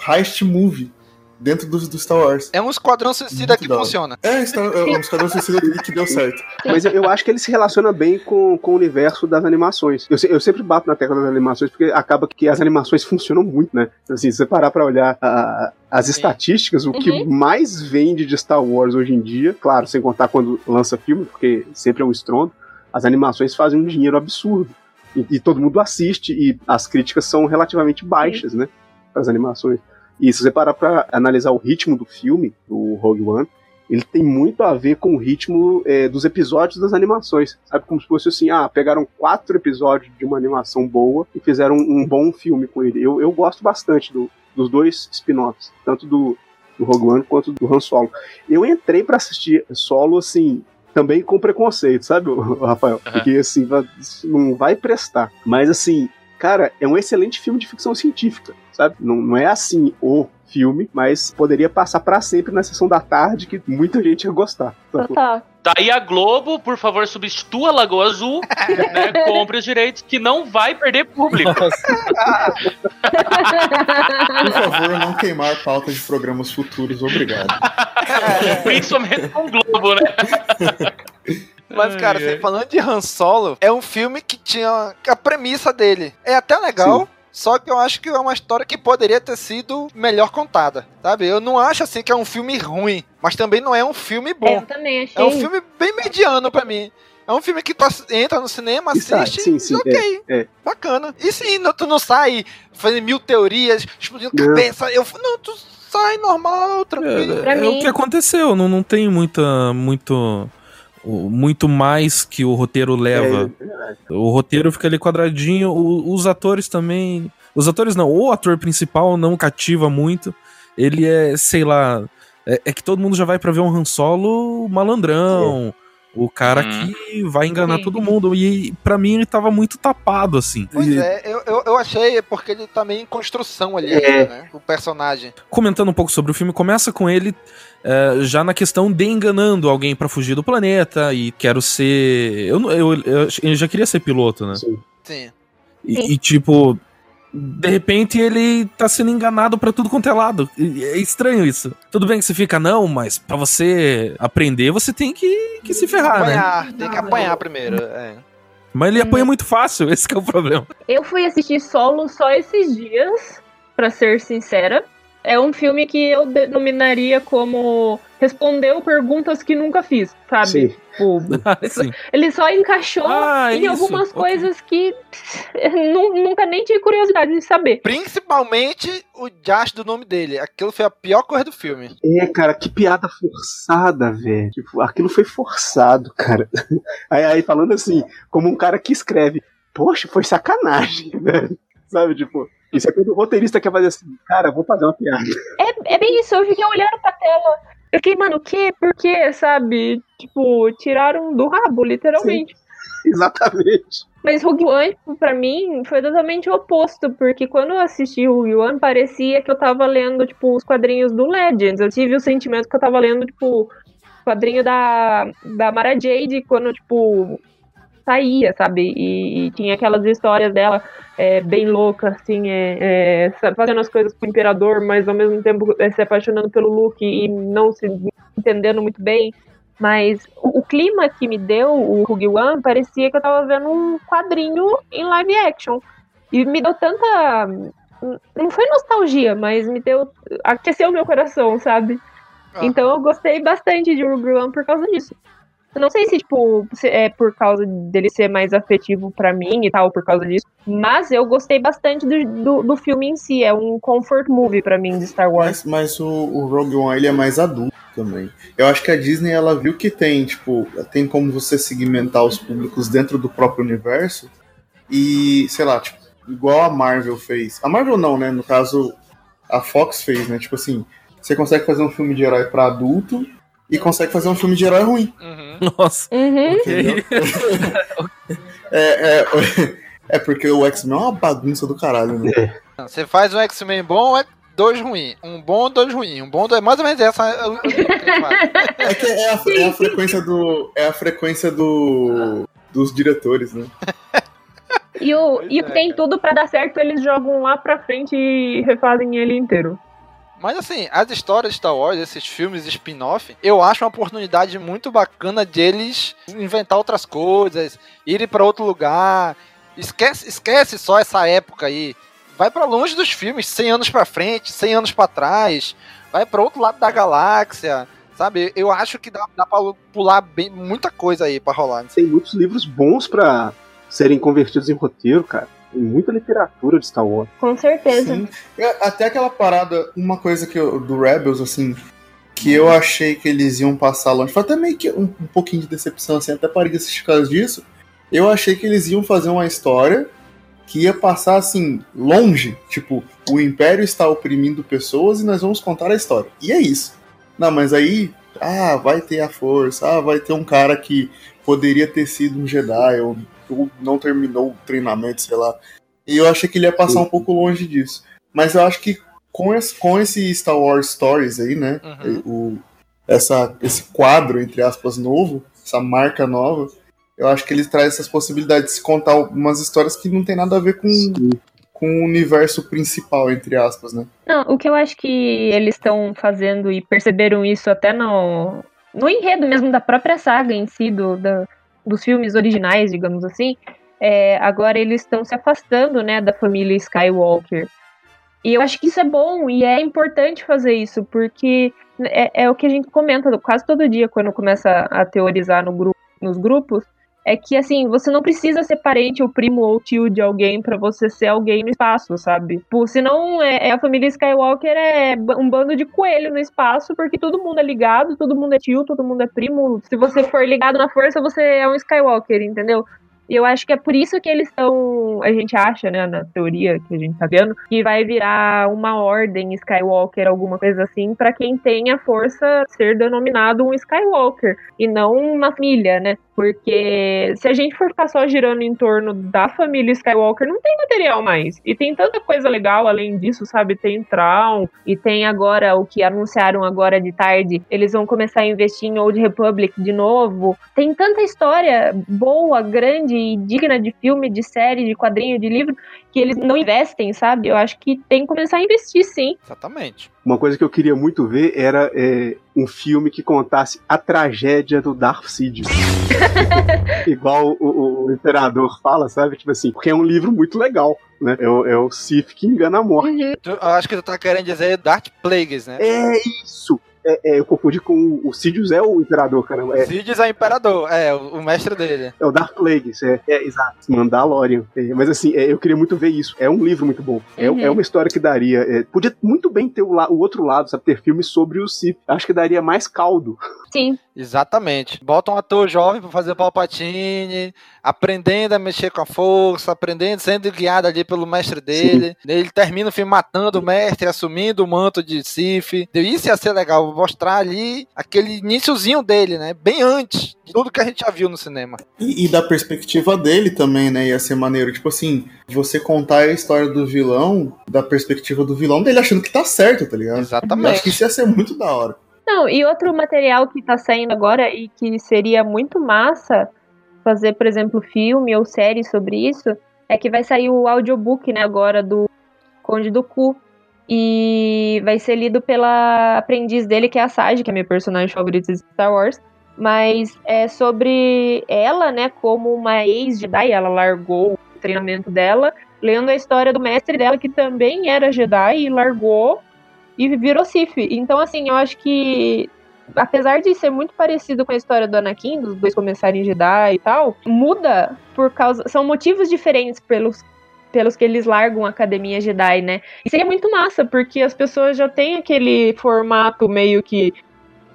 Speaker 5: heist movie dentro do, do Star Wars.
Speaker 7: É um esquadrão suicida
Speaker 5: Muito
Speaker 7: que funciona.
Speaker 5: É, Star, é um Esquadrão Suicida que que deu certo.
Speaker 4: Mas eu, eu acho que ele se relaciona bem com, com o universo das animações. Eu, eu sempre bato na tecla das animações, porque acaba que as animações funcionam muito, né? Assim, se você parar pra olhar a- as estatísticas, o que
Speaker 6: Uhum.
Speaker 4: mais vende de Star Wars hoje em dia, claro, sem contar quando lança filme, porque sempre é um estrondo, as animações fazem um dinheiro absurdo. E, e todo mundo assiste, e as críticas são relativamente baixas, né? Para as animações. E se você parar pra analisar o ritmo do filme, do Rogue One, ele tem muito a ver com o ritmo é, dos episódios das animações. Sabe? Como se fosse assim, ah, pegaram quatro episódios de uma animação boa e fizeram um, um bom filme com ele. Eu, eu gosto bastante do, dos dois spin-offs, tanto do, do Rogue One quanto do Han Solo. Eu entrei para assistir Solo, assim, também com preconceito, sabe, Rafael? Porque, assim, vai- não vai prestar. Mas, assim, cara, é um excelente filme de ficção científica, sabe? Não, não é assim o filme, mas poderia passar para sempre na sessão da tarde que muita gente ia gostar.
Speaker 6: Total.
Speaker 1: Daí a Globo, por favor, substitua a Lagoa Azul, né? Compre os direitos, que não vai perder público.
Speaker 5: Por favor, não queimar pautas de programas futuros, obrigado.
Speaker 1: Principalmente com o Globo, né?
Speaker 7: Mas, cara,
Speaker 1: Ai,
Speaker 7: assim, falando de Han Solo, é um filme que tinha a premissa dele. É até legal. Só que eu acho que é uma história que poderia ter sido melhor contada, sabe? Eu não acho assim que é um filme ruim, mas também não é um filme
Speaker 6: É,
Speaker 7: bom.
Speaker 6: eu também achei.
Speaker 7: É um filme bem mediano pra mim. É um filme que tu ass- entra no cinema,
Speaker 4: sai,
Speaker 7: assiste
Speaker 4: sim, sim,
Speaker 7: e ok,
Speaker 4: é, é.
Speaker 7: bacana. E sim, não- tu não sai fazendo mil teorias, explodindo
Speaker 4: Não.
Speaker 7: cabeça. Eu, não, tu sai normal, tranquilo.
Speaker 6: Pra
Speaker 3: É, é o que aconteceu, não, não tem muita. Muito. Muito mais que o roteiro leva.
Speaker 4: É,
Speaker 3: O roteiro fica ali quadradinho, o- os atores também. Os atores não, o ator principal não cativa muito. Ele é, sei lá. É, é que todo mundo já vai pra ver um Han Solo malandrão. O cara
Speaker 1: Hum.
Speaker 3: que vai enganar
Speaker 6: Sim.
Speaker 3: todo mundo. E pra mim ele tava muito tapado, assim.
Speaker 7: Pois
Speaker 3: E
Speaker 7: é, eu, eu, eu achei porque ele tá meio em construção ali,
Speaker 4: É.
Speaker 7: né? O personagem.
Speaker 3: Comentando um pouco sobre o filme, começa com ele é, já na questão de enganando alguém pra fugir do planeta. E quero ser. Eu, não- eu, eu, eu já queria ser piloto, né?
Speaker 4: sim.
Speaker 7: Sim.
Speaker 3: E, e, tipo, de repente ele tá sendo enganado pra tudo quanto é lado. E É estranho isso. Tudo bem que você fica, não, mas pra você aprender, você tem que, que se ferrar, né?
Speaker 7: apanhar, tem que apanhar primeiro. É.
Speaker 3: Mas ele apanha muito fácil, esse que é o problema.
Speaker 6: Eu fui assistir solo só esses dias, pra ser sincera. É um filme que eu denominaria como respondeu perguntas que nunca fiz, sabe?
Speaker 4: Sim.
Speaker 6: Tipo,
Speaker 3: Assim.
Speaker 6: ele só encaixou
Speaker 3: Ah,
Speaker 6: em
Speaker 3: isso,
Speaker 6: algumas
Speaker 3: ok.
Speaker 6: coisas que nu- nunca nem tive curiosidade de saber.
Speaker 7: Principalmente o Josh do nome dele. Aquilo foi a pior coisa do filme.
Speaker 4: É, cara, que piada forçada, velho. Tipo, aquilo foi forçado, cara. Aí, aí falando assim, como um cara que escreve, poxa, foi sacanagem, velho. Sabe, tipo, isso é quando o roteirista quer fazer assim, cara, vou fazer uma piada.
Speaker 6: É, é bem isso, eu fiquei olhando pra tela. Eu fiquei, mano, o quê? Por quê? Sabe? Tipo, tiraram do rabo, literalmente.
Speaker 4: Exatamente.
Speaker 6: Mas Rogue One, pra mim, foi totalmente o oposto, porque quando eu assisti Rogue One, parecia que eu tava lendo, tipo, os quadrinhos do Legends. Eu tive o sentimento que eu tava lendo, tipo, o quadrinho da, da Mara Jade, quando, tipo, saía, sabe? E, e tinha aquelas histórias dela é, bem louca, assim, é, é, fazendo as coisas pro Imperador, mas ao mesmo tempo é, se apaixonando pelo Luke e não se entendendo muito bem. Mas o, o clima que me deu o Rogue One parecia que eu tava vendo um quadrinho em live action. E me deu tanta. Não foi nostalgia, mas me deu. aqueceu o meu coração, sabe?
Speaker 7: Ah.
Speaker 6: Então eu gostei bastante de Rogue One por causa disso. Eu não sei se, tipo, é por causa dele ser mais afetivo pra mim e tal, por causa disso. Mas eu gostei bastante do, do, do filme em si. É um comfort movie pra mim de Star Wars.
Speaker 5: Mas, mas o, o Rogue One ele é mais adulto também. Eu acho que a Disney ela viu que tem, tipo, tem como você segmentar os públicos dentro do próprio universo e, sei lá, tipo, igual a Marvel fez. A Marvel não, né? No caso, a Fox fez, né? Tipo assim, você consegue fazer um filme de herói pra adulto e consegue fazer um filme de herói ruim.
Speaker 7: Uhum.
Speaker 3: Nossa.
Speaker 6: Uhum.
Speaker 3: ok.
Speaker 5: É, é, é porque o X-Men é uma bagunça do caralho, né?
Speaker 7: Você faz um X-Men bom, é dois ruim. Um bom, dois ruim. Um bom, dois. Mais ou menos essa. é que.
Speaker 5: É que é a, é a frequência do. É a frequência do. dos diretores, né?
Speaker 6: E o, e
Speaker 7: é,
Speaker 6: tem
Speaker 7: cara.
Speaker 6: tudo pra dar certo, eles jogam lá pra frente e refazem ele inteiro.
Speaker 7: Mas assim, as histórias de Star Wars, esses filmes spin-off, eu acho uma oportunidade muito bacana de eles inventar outras coisas, irem pra outro lugar. Esquece, esquece só essa época aí. Vai pra longe dos filmes, 100 anos pra frente, 100 anos pra trás. Vai pra outro lado da galáxia. Sabe? Eu acho que dá, dá pra pular bem, muita coisa aí pra rolar.
Speaker 4: Tem muitos livros bons pra, serem convertidos em roteiro, cara. Tem muita literatura de Star Wars.
Speaker 6: Com certeza.
Speaker 5: Sim. É, Até aquela parada, uma coisa que eu, do Rebels, assim, que eu achei que eles iam passar longe. Foi até meio que um, um pouquinho de decepção, assim, até parei de assistir por causa disso. Eu achei que eles iam fazer uma história que ia passar assim, longe. Tipo, o Império está oprimindo pessoas e nós vamos contar a história. E é isso. Não, mas aí, ah, vai ter a força, ah, vai ter um cara que poderia ter sido um Jedi, ou, ou não terminou o treinamento, sei lá. E eu achei que ele ia passar um pouco longe disso. Mas eu acho que com esse, com esse Star Wars Stories aí, né?
Speaker 7: Uhum.
Speaker 5: O, essa, esse quadro, entre aspas, novo, essa marca nova, eu acho que ele traz essas possibilidades de se contar umas histórias que não tem nada a ver com, com o universo principal, entre aspas, né?
Speaker 6: Não, o que eu acho que eles estão fazendo e perceberam isso até no, no enredo mesmo da própria saga em si, do, da- dos filmes originais, digamos assim, é, agora eles estão se afastando, né, da família Skywalker. E eu acho que isso é bom e é importante fazer isso, porque é, é o que a gente comenta quase todo dia quando começa a teorizar no grupo, nos grupos, é que assim, você não precisa ser parente ou primo ou tio de alguém pra você ser alguém no espaço, sabe? Por, senão é, é a família Skywalker é um bando de coelho no espaço, porque todo mundo é ligado, todo mundo é tio, todo mundo é primo. Se você for ligado na força, você é um Skywalker, entendeu? E eu acho que é por isso que eles estão. A gente acha, né, na teoria que a gente tá vendo, que vai virar uma ordem Skywalker, alguma coisa assim, pra quem tem a força ser denominado um Skywalker e não uma família, né? Porque se a gente for ficar só girando em torno da família Skywalker, não tem material mais. E tem tanta coisa legal além disso, sabe? Tem Traum e tem agora o que anunciaram agora de tarde. Eles vão começar a investir em Old Republic de novo. Tem tanta história boa, grande e digna de filme, de série, de quadrinho, de livro, que eles não investem, sabe? Eu acho que tem que começar a investir sim.
Speaker 7: Exatamente.
Speaker 4: Uma coisa que eu queria muito ver era é, um filme que contasse a tragédia do Darth Sidious. Igual o, o- o Imperador fala, sabe? Tipo assim, porque é um livro muito legal, né? É o, é o Sith que engana a morte.
Speaker 7: Tu- eu acho que tu tá querendo dizer Darth Plagueis, né?
Speaker 4: É isso! É, é, eu confundi com o, o Sidious é o Imperador, caramba. É,
Speaker 7: Sidious é o imperador, é, o, o mestre dele.
Speaker 4: é o Darth Plagueis, é, é exato. Mandalorian. É, mas assim, é, eu queria muito ver isso. É um livro muito bom. É,
Speaker 6: Uhum.
Speaker 4: é uma história que daria. é, podia muito bem ter o, la- o outro lado, sabe? Ter filmes sobre o Sith. Acho que daria mais caldo.
Speaker 6: Sim.
Speaker 7: Exatamente. Bota um ator jovem pra fazer Palpatine, aprendendo a mexer com a força, aprendendo, sendo guiado ali pelo mestre dele. Ele termina o filme matando o mestre, assumindo o manto de Sif. Isso ia ser legal, mostrar ali aquele iniciozinho dele, né? Bem antes de tudo que a gente já viu no cinema.
Speaker 5: E, e da perspectiva dele também, né? Ia ser maneiro. Tipo assim, você contar a história do vilão, da perspectiva do vilão dele achando que tá certo, tá ligado? Eu acho que
Speaker 7: Exatamente.
Speaker 5: isso ia ser muito da hora.
Speaker 6: Não, e outro material que tá saindo agora e que seria muito massa fazer, por exemplo, filme ou série sobre isso, é que vai sair o audiobook, né, agora do Conde do Cu. E vai ser lido pela aprendiz dele, que é a Sage, que é minha personagem favorita de Star Wars. Mas é sobre ela, né, como uma ex-Jedi, ela largou o treinamento dela, lendo a história do mestre dela, que também era Jedi e largou e virou Sith. Então, assim, eu acho que apesar de ser muito parecido com a história do Anakin, dos dois começarem Jedi e tal, muda por causa. São motivos diferentes pelos, pelos que eles largam a Academia Jedi, né? E seria muito massa, porque as pessoas já têm aquele formato meio que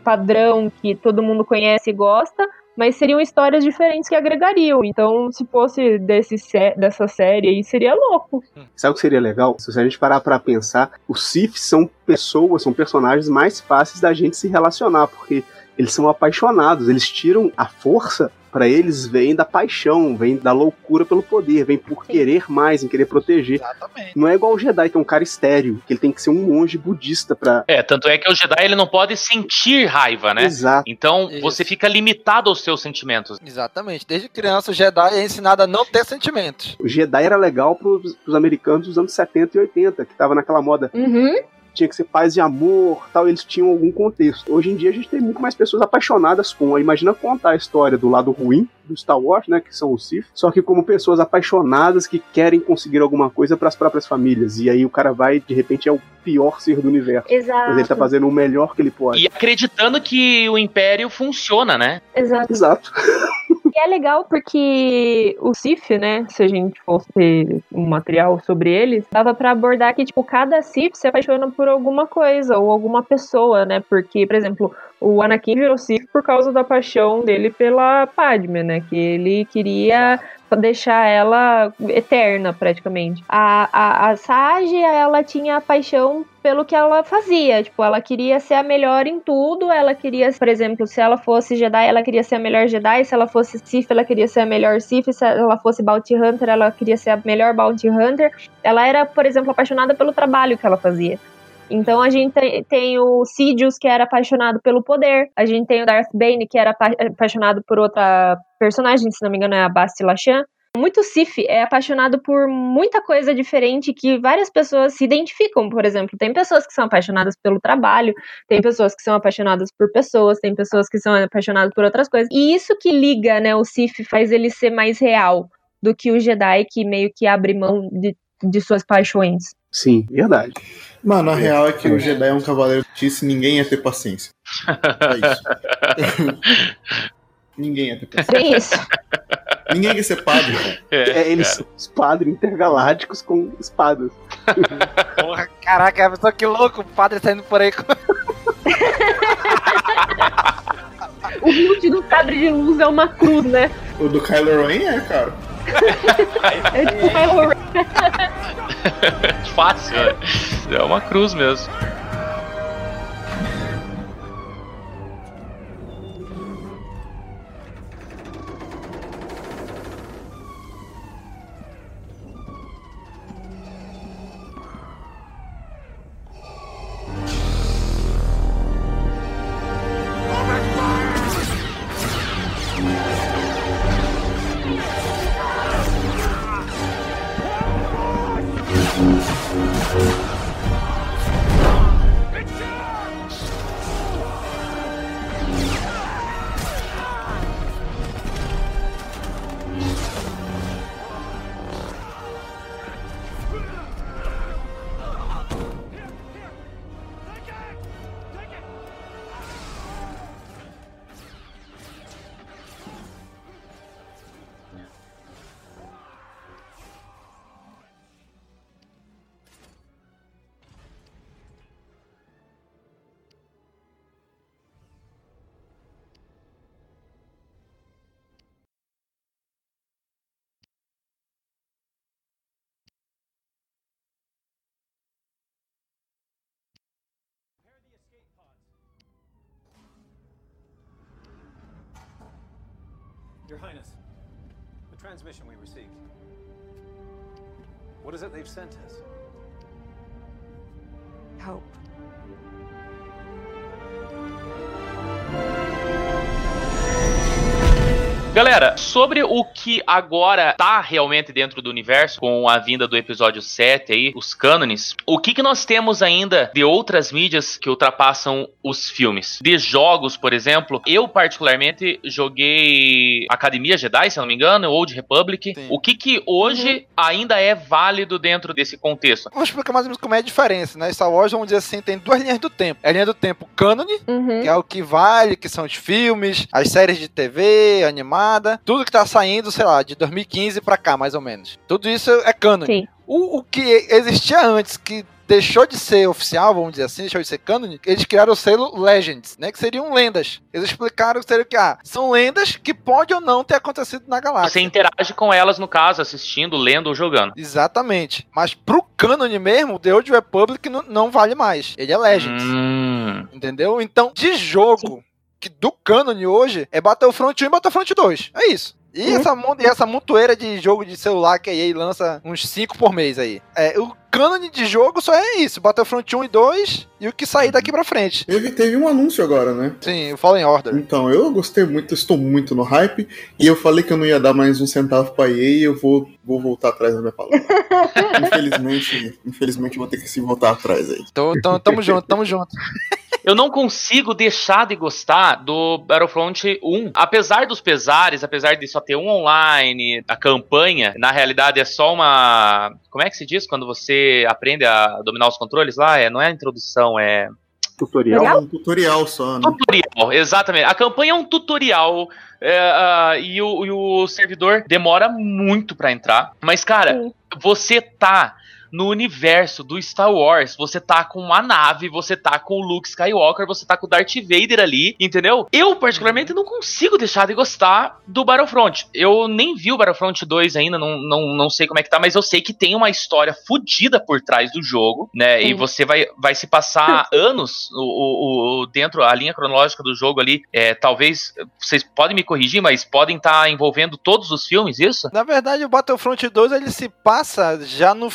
Speaker 6: padrão que todo mundo conhece e gosta. Mas seriam histórias diferentes que agregariam. Então, se fosse desse, dessa série aí, seria louco.
Speaker 4: Sabe o que seria legal? Se a gente parar pra pensar, os Sith são pessoas, são personagens mais fáceis da gente se relacionar, porque eles são apaixonados, eles tiram a força pra eles vem da paixão, vem da loucura pelo poder, vem por querer mais, em querer proteger.
Speaker 7: Exatamente.
Speaker 4: Não é igual o Jedi, que é um cara estéreo, que ele tem que ser um monge budista pra.
Speaker 1: É, tanto é que o Jedi ele não pode sentir raiva, né?
Speaker 4: Exato.
Speaker 1: Então
Speaker 7: Isso.
Speaker 1: você fica limitado aos seus sentimentos.
Speaker 7: Exatamente. Desde criança, o Jedi é ensinado a não ter sentimentos.
Speaker 4: O Jedi era legal pros, pros americanos dos anos 70 e 80, que tava naquela moda
Speaker 6: Uhum.
Speaker 4: Tinha que ser paz e amor, tal, eles tinham algum contexto. Hoje em dia a gente tem muito mais pessoas apaixonadas com. Imagina contar a história do lado ruim do Star Wars, né, que são os Sith, só que como pessoas apaixonadas que querem conseguir alguma coisa para as próprias famílias. E aí o cara vai, de repente, é o pior ser do universo.
Speaker 6: Exato.
Speaker 4: Mas ele tá fazendo o melhor que ele pode.
Speaker 1: E acreditando que o Império funciona, né?
Speaker 6: Exato.
Speaker 4: Exato.
Speaker 6: E é legal porque o Sif, né, se a gente fosse um material sobre eles, dava pra abordar que, tipo, cada Sif se apaixona por alguma coisa ou alguma pessoa, né? Porque, por exemplo, o Anakin virou Sith por causa da paixão dele pela Padme, né? Que ele queria deixar ela eterna, praticamente. A, a, a Sage, ela tinha paixão pelo que ela fazia. Tipo, ela queria ser a melhor em tudo. Ela queria, por exemplo, se ela fosse Jedi, ela queria ser a melhor Jedi. Se ela fosse Sith, ela queria ser a melhor Sith. Se ela fosse Bounty Hunter, ela queria ser a melhor Bounty Hunter. Ela era, por exemplo, apaixonada pelo trabalho que ela fazia. Então a gente tem, o Sidious, que era apaixonado pelo poder. A gente tem o Darth Bane, que era apa- apaixonado por outra personagem, se não me engano é a Basti Lachan. Muito Sif é apaixonado por muita coisa diferente que várias pessoas se identificam, por exemplo. Tem pessoas que são apaixonadas pelo trabalho, tem pessoas que são apaixonadas por pessoas, tem pessoas que são apaixonadas por outras coisas. E isso que liga, né, o Sif, faz ele ser mais real do que o Jedi, que meio que abre mão de, de suas paixões.
Speaker 4: Sim, verdade.
Speaker 5: Mano, a real é que o Jedi é um cavaleiro de justiça e ninguém ia ter paciência. É isso. ninguém ia ter paciência.
Speaker 6: Bem isso.
Speaker 5: Ninguém quer ser padre. cara.
Speaker 4: É, eles são os padres intergalácticos com espadas.
Speaker 7: Porra, caraca, pessoa que louco, o padre saindo por aí com.
Speaker 6: O build do sabre de luz é uma cruz, né?
Speaker 5: O do Kylo Ren é, cara.
Speaker 6: É tipo Kylo Ren.
Speaker 1: Fácil, né? É uma cruz mesmo.
Speaker 9: Highness, the transmission we received. What is it they've sent us?
Speaker 10: Hope.
Speaker 1: Galera, sobre o que agora tá realmente dentro do universo, com a vinda do episódio 7 aí, os cânones, o que, que nós temos ainda de outras mídias que ultrapassam os filmes? De jogos, por exemplo, eu particularmente joguei Academia Jedi, se não me engano, ou Old Republic.
Speaker 7: Sim.
Speaker 1: O que que hoje ainda é válido dentro desse contexto?
Speaker 7: Vou explicar mais ou menos como é a diferença, né? Star Wars, vamos dizer assim, tem duas linhas do tempo. É a linha do tempo cânone,
Speaker 6: Uhum.
Speaker 7: que é o que vale, que são os filmes, as séries de TV, tudo que tá saindo, sei lá, de 2015 pra cá, mais ou menos. Tudo isso é cânone.
Speaker 6: Sim.
Speaker 7: O, o que existia antes, que deixou de ser oficial, vamos dizer assim, deixou de ser cânone, eles criaram o selo Legends, né? Que seriam lendas. Eles explicaram que seria o que? Ah, são lendas que pode ou não ter acontecido na galáxia.
Speaker 1: Você interage com elas, no caso, assistindo, lendo ou jogando.
Speaker 7: Exatamente. Mas pro cânone mesmo, o The Old Republic não, não vale mais. Ele é Legends.
Speaker 1: Hum,
Speaker 7: Entendeu? Então, de jogo que do cânone hoje é Battlefront 1 e Battlefront 2. É isso. E,
Speaker 6: Uhum.
Speaker 7: essa, e essa montoeira de jogo de celular que a EA lança uns 5 por mês aí. É, o cânone de jogo só é isso: Battlefront 1 e 2 e o que sair daqui pra frente.
Speaker 5: Teve, teve um anúncio agora, né?
Speaker 7: Sim, o Fallen Order.
Speaker 5: Então, eu gostei muito, estou muito no hype. E eu falei que eu não ia dar mais um centavo pra EA e eu vou, vou voltar atrás da minha palavra. infelizmente, infelizmente eu vou ter que se voltar atrás aí.
Speaker 7: Tô, tô- tamo junto, tamo junto.
Speaker 1: Eu não consigo deixar de gostar do Battlefront 1. Apesar dos pesares, apesar de só ter um online, a campanha, na realidade é só uma. Como é que se diz quando você aprende a dominar os controles lá? É, não é a introdução, é.
Speaker 4: Tutorial?
Speaker 5: É um tutorial só, né?
Speaker 1: Tutorial, exatamente. A campanha é um tutorial é, ah, e, o, e o servidor demora muito pra entrar. Mas, cara,
Speaker 6: Sim.
Speaker 1: você tá no universo do Star Wars, você tá com uma nave, você tá com o Luke Skywalker, você tá com o Darth Vader ali, entendeu? Eu, particularmente, não consigo deixar de gostar do Battlefront. Eu nem vi o Battlefront 2 ainda, não, não, não sei como é que tá, mas eu sei que tem uma história fodida por trás do jogo, né? E
Speaker 6: Sim.
Speaker 1: você vai, vai se passar anos o, o, o- dentro, a linha cronológica do jogo ali, é, talvez, vocês podem me corrigir, mas podem estar envolvendo todos os filmes, isso?
Speaker 7: Na verdade, o Battlefront 2 ele se passa já no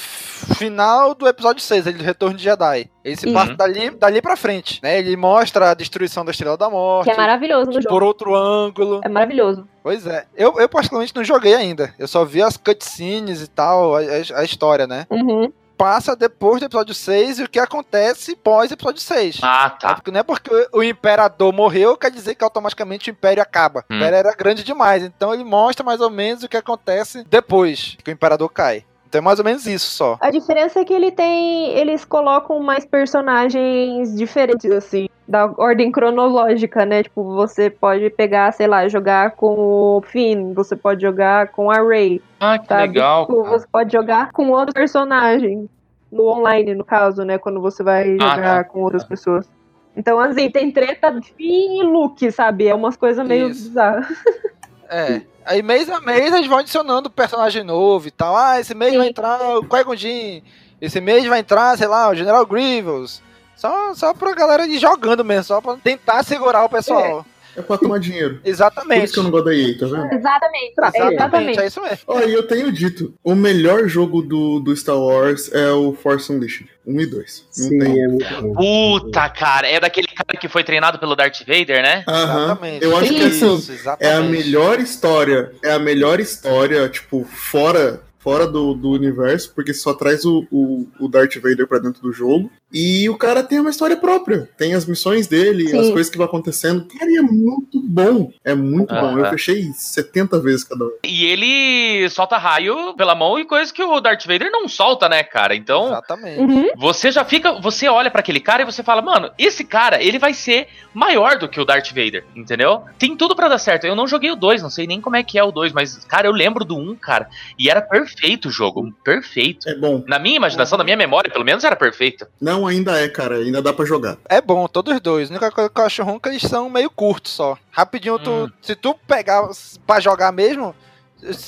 Speaker 7: final do episódio 6, ele Retorno de Jedi. Ele se
Speaker 1: Uhum.
Speaker 7: passa dali, dali pra frente, né? Ele mostra a destruição da Estrela da Morte.
Speaker 6: Que é maravilhoso no
Speaker 7: por
Speaker 6: jogo.
Speaker 7: outro ângulo.
Speaker 6: É maravilhoso.
Speaker 7: Pois é. Eu, eu particularmente não joguei ainda. Eu só vi as cutscenes e tal, a, a- história, né?
Speaker 6: Uhum.
Speaker 7: Passa depois do episódio 6 e o que acontece pós episódio 6.
Speaker 1: Ah,
Speaker 7: É
Speaker 1: tá.
Speaker 7: porque não é porque o- o imperador morreu, quer dizer que automaticamente o império acaba.
Speaker 1: Hum.
Speaker 7: O império era grande demais, então ele mostra mais ou menos o que acontece depois que o imperador cai. Então é mais ou menos isso só.
Speaker 6: A diferença é que ele tem. Eles colocam mais personagens diferentes, assim, da ordem cronológica, né? Tipo, você pode pegar, sei lá, jogar com o Finn, você pode jogar com a Rey,
Speaker 1: Ah, que
Speaker 6: sabe?
Speaker 1: legal.
Speaker 6: Tipo,
Speaker 1: cara.
Speaker 6: você pode jogar com outro personagem. No online, no caso, né? Quando você vai
Speaker 1: Ah,
Speaker 6: jogar com outras pessoas. Então, assim, tem treta Finn e Luke, sabe? É umas coisas meio
Speaker 7: Isso.
Speaker 6: bizarras.
Speaker 7: É. Aí mês a mês eles vão adicionando personagem novo e tal. Ah, esse mês
Speaker 6: Sim.
Speaker 7: vai entrar o Jinn. Esse mês vai entrar, sei lá, o General Grievous. Só, só pra galera ir jogando mesmo, só pra tentar segurar o pessoal.
Speaker 5: É pra tomar dinheiro. Por
Speaker 7: Exatamente.
Speaker 5: isso que eu não gosto da EA, tá vendo?
Speaker 6: Exatamente.
Speaker 7: Exatamente,
Speaker 6: Exatamente.
Speaker 7: é isso mesmo.
Speaker 5: Ó, e eu tenho dito, o melhor jogo do, do Star Wars é o Force Unleashed. 1 e 2. Não
Speaker 4: Sim,
Speaker 5: tem.
Speaker 4: é muito bom.
Speaker 1: Puta, cara, é daquele cara que foi treinado pelo Darth Vader, né?
Speaker 5: Aham.
Speaker 7: Exatamente.
Speaker 5: Eu acho que assim,
Speaker 7: Isso,
Speaker 5: é a
Speaker 7: exatamente.
Speaker 5: melhor história. É a melhor história, tipo, fora, fora do, do universo, porque só traz o, o, o Darth Vader pra dentro do jogo. E o cara tem uma história própria. Tem as missões dele,
Speaker 6: Sim.
Speaker 5: as coisas que vão acontecendo. Cara, e é muito bom. É muito bom.
Speaker 1: Aham.
Speaker 5: Eu fechei 70 vezes cada um.
Speaker 1: E ele solta raio pela mão e coisa que o Darth Vader não solta, né, cara? Então,
Speaker 7: Exatamente.
Speaker 6: Uhum.
Speaker 1: você já fica. Você olha pra aquele cara e você fala, mano, esse cara, ele vai ser maior do que o Darth Vader, entendeu? Tem tudo pra dar certo. Eu não joguei o 2, não sei nem como é que é o 2, mas, cara, eu lembro do 1, cara. E era perfeito o jogo. Perfeito.
Speaker 5: É bom.
Speaker 1: Na minha imaginação, na minha memória, pelo menos era perfeito.
Speaker 5: Não, ainda é, cara. Ainda dá pra jogar.
Speaker 7: É bom, todos os dois. A única coisa que eu acho ruim é que eles são meio curtos só. Rapidinho, tu,
Speaker 1: Hum.
Speaker 7: se tu pegar pra jogar mesmo,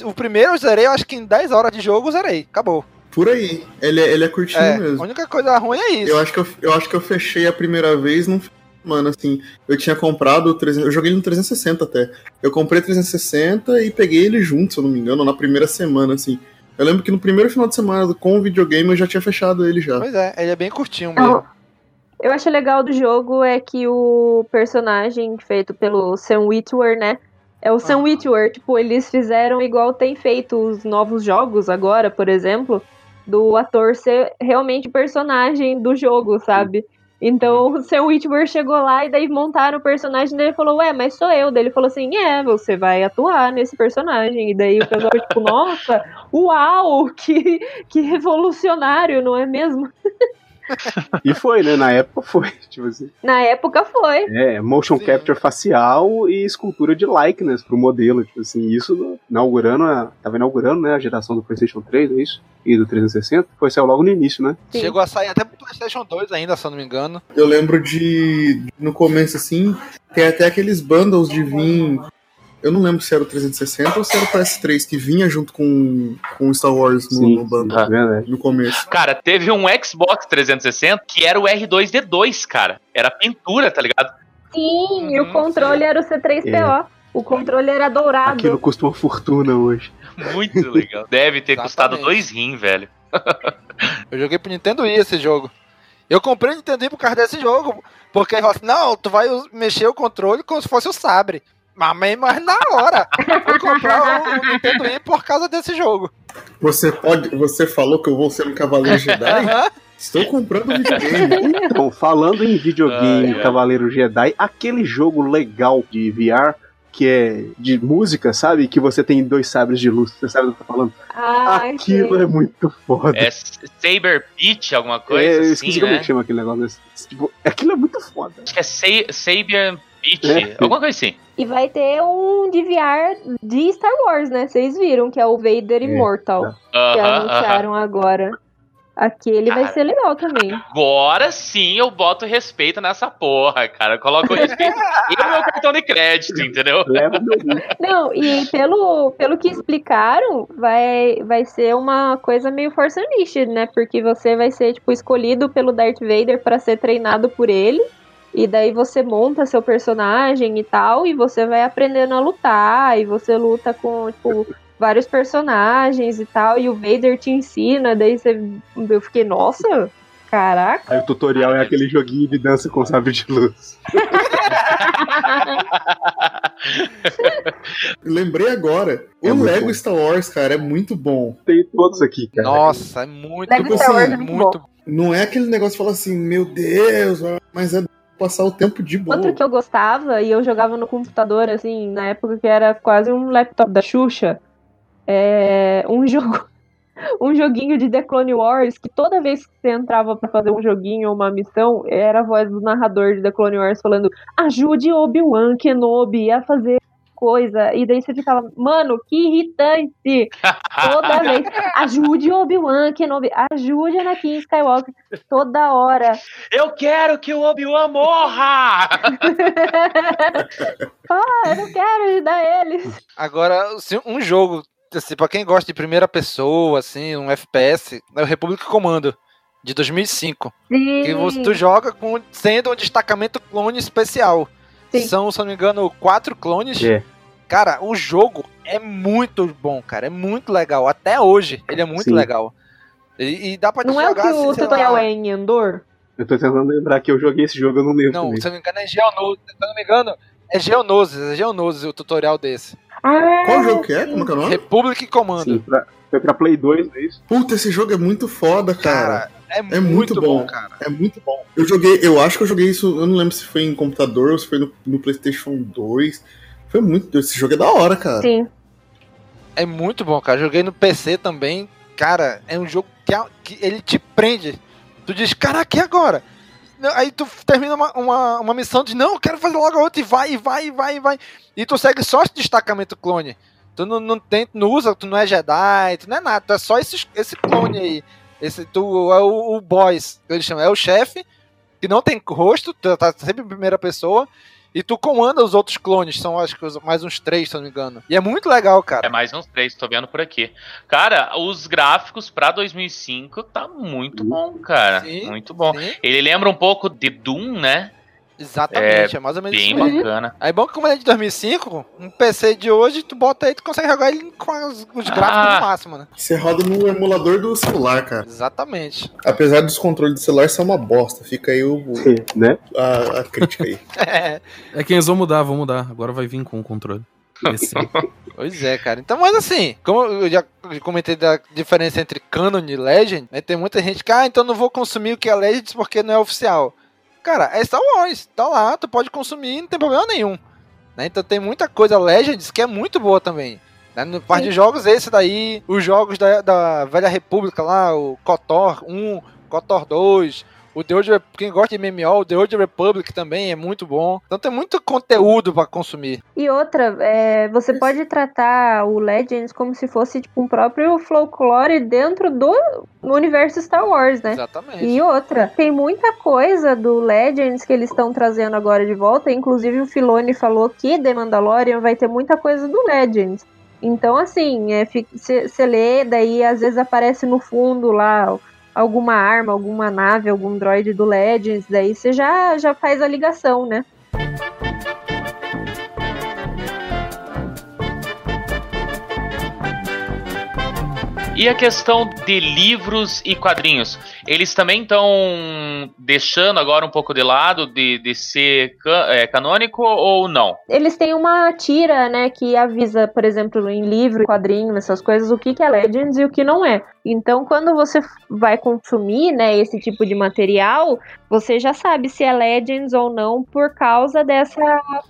Speaker 7: o primeiro eu zerei, eu acho que em 10 horas de jogo eu zerei. Acabou.
Speaker 5: Por aí. Ele, é- ele é curtinho
Speaker 7: É, a
Speaker 5: mesmo.
Speaker 7: única coisa ruim é isso.
Speaker 5: Eu acho, que eu, eu acho que eu fechei a primeira vez num mano, assim, eu tinha comprado o 300, eu joguei ele no 360 até. Eu comprei 360 e peguei ele junto, se eu não me engano, na primeira semana, assim. Eu lembro que no primeiro final de semana com o videogame eu já tinha fechado ele já.
Speaker 7: Pois é, ele é bem curtinho mesmo.
Speaker 6: Eu acho legal do jogo é que o personagem feito pelo Sam Witwer, né? É o Sam Witwer, tipo, eles fizeram igual tem feito os novos jogos agora, por exemplo, do ator ser realmente personagem do jogo, sabe? Então o Sam Witwer chegou lá e daí montaram o personagem dele e falou, ué, mas sou eu. Daí ele falou assim, é, você vai atuar nesse personagem. E daí o pessoal tipo, nossa, uau, que, que revolucionário, não é mesmo?
Speaker 4: E foi, né? Na época foi. Tipo assim.
Speaker 6: Na época foi.
Speaker 4: É, motion
Speaker 7: Sim.
Speaker 4: capture facial e escultura de likeness pro modelo. Tipo assim, isso inaugurando a. Tava inaugurando, né? A geração do PlayStation 3, é isso? E do 360. Foi saiu logo no início, né?
Speaker 6: Sim.
Speaker 7: Chegou a sair até pro PlayStation 2 ainda, se eu não me engano.
Speaker 5: Eu lembro de. No começo, assim, tem até aqueles bundles de vir. Eu não lembro se era o 360 ou se era o PS3 que vinha junto com, com Star Wars no, no bundle.
Speaker 4: é verdade.
Speaker 5: No começo.
Speaker 1: Cara, teve um Xbox 360 que era o R2D2, cara. Era pintura, tá ligado?
Speaker 6: Sim, e o controle era o C3PO. O controle era dourado.
Speaker 4: Aquilo custa uma fortuna hoje.
Speaker 1: Muito legal. Deve ter custado
Speaker 7: Exatamente.
Speaker 1: dois rim, velho.
Speaker 7: Eu joguei pro Nintendo Wii esse jogo. Eu comprei o Nintendo Wii por causa desse jogo. Porque ele falou assim, não, tu vai mexer o controle como se fosse o sabre. Mas, mas na hora, eu fui comprar o, o Nintendo Wii por causa desse jogo.
Speaker 5: Você pode. Você falou que eu vou ser um Cavaleiro Jedi? Estou comprando um videogame.
Speaker 4: Então, falando em videogame
Speaker 1: Ai, ai.
Speaker 4: Cavaleiro Jedi, aquele jogo legal de VR que é de música, sabe? Que você tem dois sabres de luz. Você sabe do que eu tô falando?
Speaker 6: Ah,
Speaker 4: Aquilo
Speaker 6: sei.
Speaker 4: é muito foda.
Speaker 1: É Saber Beach, alguma
Speaker 4: É,
Speaker 1: coisa
Speaker 4: eu
Speaker 1: assim,
Speaker 4: esqueci como é
Speaker 1: né?
Speaker 4: que chama aquele negócio. desse. Tipo, aquilo é muito foda.
Speaker 1: Acho que é Sa Saber Beach,
Speaker 4: É.
Speaker 1: alguma coisa assim.
Speaker 6: E vai ter um de VR de Star Wars, né? Vocês viram, que é o Vader Immortal. Que
Speaker 1: Aham, aham.
Speaker 6: anunciaram agora. Aquele vai
Speaker 1: Cara.
Speaker 6: ser legal também.
Speaker 1: Agora sim eu boto respeito nessa porra, cara. Eu coloco o respeito e o meu cartão de crédito, entendeu?
Speaker 6: Não, e pelo, pelo que explicaram, vai, vai ser uma coisa meio Force Unleashed, né? Porque você vai ser, tipo, escolhido pelo Darth Vader pra ser treinado por ele. E daí você monta seu personagem e tal, e você vai aprendendo a lutar, e você luta com, tipo, vários personagens e tal, e o Vader te ensina, daí você. Eu fiquei, nossa, caraca.
Speaker 4: Aí o tutorial é aquele joguinho de dança com sabre de luz.
Speaker 5: Lembrei agora.
Speaker 4: É
Speaker 5: o Lego
Speaker 4: bom.
Speaker 5: Star Wars, cara, é muito bom.
Speaker 4: Tem todos aqui, cara.
Speaker 7: Nossa, é muito
Speaker 6: Lego
Speaker 7: bom.
Speaker 5: Star Wars
Speaker 6: é muito
Speaker 7: muito
Speaker 5: Não é aquele negócio que fala assim, meu Deus, mas é passar o tempo de boa.
Speaker 6: Outro que eu gostava e eu jogava no computador, assim, na época que era quase um laptop da Xuxa, é um jogo. Um joguinho de The Clone Wars que toda vez que você entrava pra fazer um joguinho ou uma missão, era a voz do narrador de The Clone Wars falando: ajude Obi-Wan Kenobi a fazer coisa. E daí você ficava, mano, que irritante! Toda vez. Ajude Obi-Wan Kenobi, ajude Anakin Skywalker. Toda hora.
Speaker 1: Eu quero que o Obi-Wan morra!
Speaker 6: Ah, eu não quero ajudar eles.
Speaker 7: Agora, se um jogo, assim, pra quem gosta de primeira pessoa, assim, um FPS, é o Republic Commando, de 2005.
Speaker 6: Sim.
Speaker 7: Que você, tu joga com, sendo um destacamento clone especial.
Speaker 6: Sim.
Speaker 7: São, se eu não me engano, quatro clones.
Speaker 4: É.
Speaker 7: Cara, o jogo é muito bom, cara. É muito legal. Até hoje, ele é muito
Speaker 4: Sim.
Speaker 7: legal. E, e dá pra
Speaker 6: Não é o que
Speaker 7: assim,
Speaker 6: o tutorial
Speaker 7: lá.
Speaker 6: é em Endor?
Speaker 4: Eu tô tentando lembrar que eu joguei esse jogo, eu não lembro.
Speaker 7: Não,
Speaker 4: também.
Speaker 7: se eu não me engano, é Geonosis. Se eu não me engano, é Geonosis. É Geonosis o tutorial desse.
Speaker 6: Ah,
Speaker 5: Qual jogo que é? Como que é o nome?
Speaker 7: Republic Commando.
Speaker 4: Sim, pra- foi pra Play 2, não é isso?
Speaker 5: Puta, esse jogo é muito foda, cara.
Speaker 7: Cara, é,
Speaker 5: É
Speaker 7: muito,
Speaker 5: muito
Speaker 7: bom,
Speaker 5: bom.
Speaker 7: cara.
Speaker 5: É muito bom. Eu joguei, eu acho que eu joguei isso, eu não lembro se foi em computador ou se foi no, no PlayStation 2. Foi muito. Esse jogo é da hora, cara.
Speaker 6: Sim.
Speaker 7: É muito bom, cara. Joguei no PC também. Cara, é um jogo que, que ele te prende. Tu diz, caraca, e agora? Aí tu termina uma, uma, uma missão de não, eu quero fazer logo a outra e vai, e vai, e vai, e vai. E tu segue só esse destacamento clone. Tu não, não, tem, não usa, tu não é Jedi, tu não é nada, tu é só esse, esse clone aí. Esse, tu é o, o boss, que eles chamam, é o chefe, que não tem rosto, tá sempre em primeira pessoa. E tu comanda os outros clones, são acho que mais uns três, se eu não me engano. E é muito legal, cara.
Speaker 1: É mais uns três, tô vendo por aqui. Cara, os gráficos pra 2005 tá muito bom, cara.
Speaker 7: Sim,
Speaker 1: muito bom.
Speaker 7: Sim,
Speaker 1: Ele lembra um pouco de Doom, né?
Speaker 7: Exatamente, é, mais ou menos
Speaker 1: Bem
Speaker 7: isso. mesmo.
Speaker 1: bacana.
Speaker 7: Aí bom que como ele é de 2005, um PC de hoje, tu bota aí, tu consegue jogar ele com as- os gráficos
Speaker 1: Ah.
Speaker 7: no máximo, né?
Speaker 5: Você roda no emulador do celular, cara.
Speaker 7: Exatamente.
Speaker 5: Apesar dos controles do celular ser uma bosta. Fica aí o, o-
Speaker 4: né?
Speaker 5: a, a crítica aí.
Speaker 3: É que eles vão mudar, vão mudar. Agora vai vir com o controle.
Speaker 7: Pois é, cara. Então, mas assim, como eu já comentei da diferença entre Canon e Legend, né, tem muita gente que, ah, então não vou consumir o que é Legends porque não é oficial. Cara, é Star Wars, tá lá, tu pode consumir, não tem problema nenhum. né? Então tem muita coisa Legends que é muito boa também. Né? No parte de jogos, esse daí, os jogos da, da Velha República lá, o KOTOR 1, KOTOR 2, o The Old, quem gosta de MMO, o The Old Republic também é muito bom. Então tem muito conteúdo pra consumir.
Speaker 6: E outra, é, você pode tratar o Legends como se fosse tipo um próprio folclore dentro do universo Star Wars, né?
Speaker 7: Exatamente.
Speaker 6: E outra, tem muita coisa do Legends que eles estão trazendo agora de volta. Inclusive o Filoni falou que The Mandalorian vai ter muita coisa do Legends. Então, assim, você lê, daí às vezes aparece no fundo lá alguma arma, alguma nave, algum droid do Legends, daí você já, já faz a ligação, né?
Speaker 1: E a questão de livros e quadrinhos. Eles também estão deixando agora um pouco de lado de, de ser ca- é, canônico ou não?
Speaker 6: Eles têm uma tira, né, que avisa, por exemplo, em livro, quadrinho, essas coisas, o que, que é Legends e o que não é. Então, quando você vai consumir, né, esse tipo de material, você já sabe se é Legends ou não por causa dessa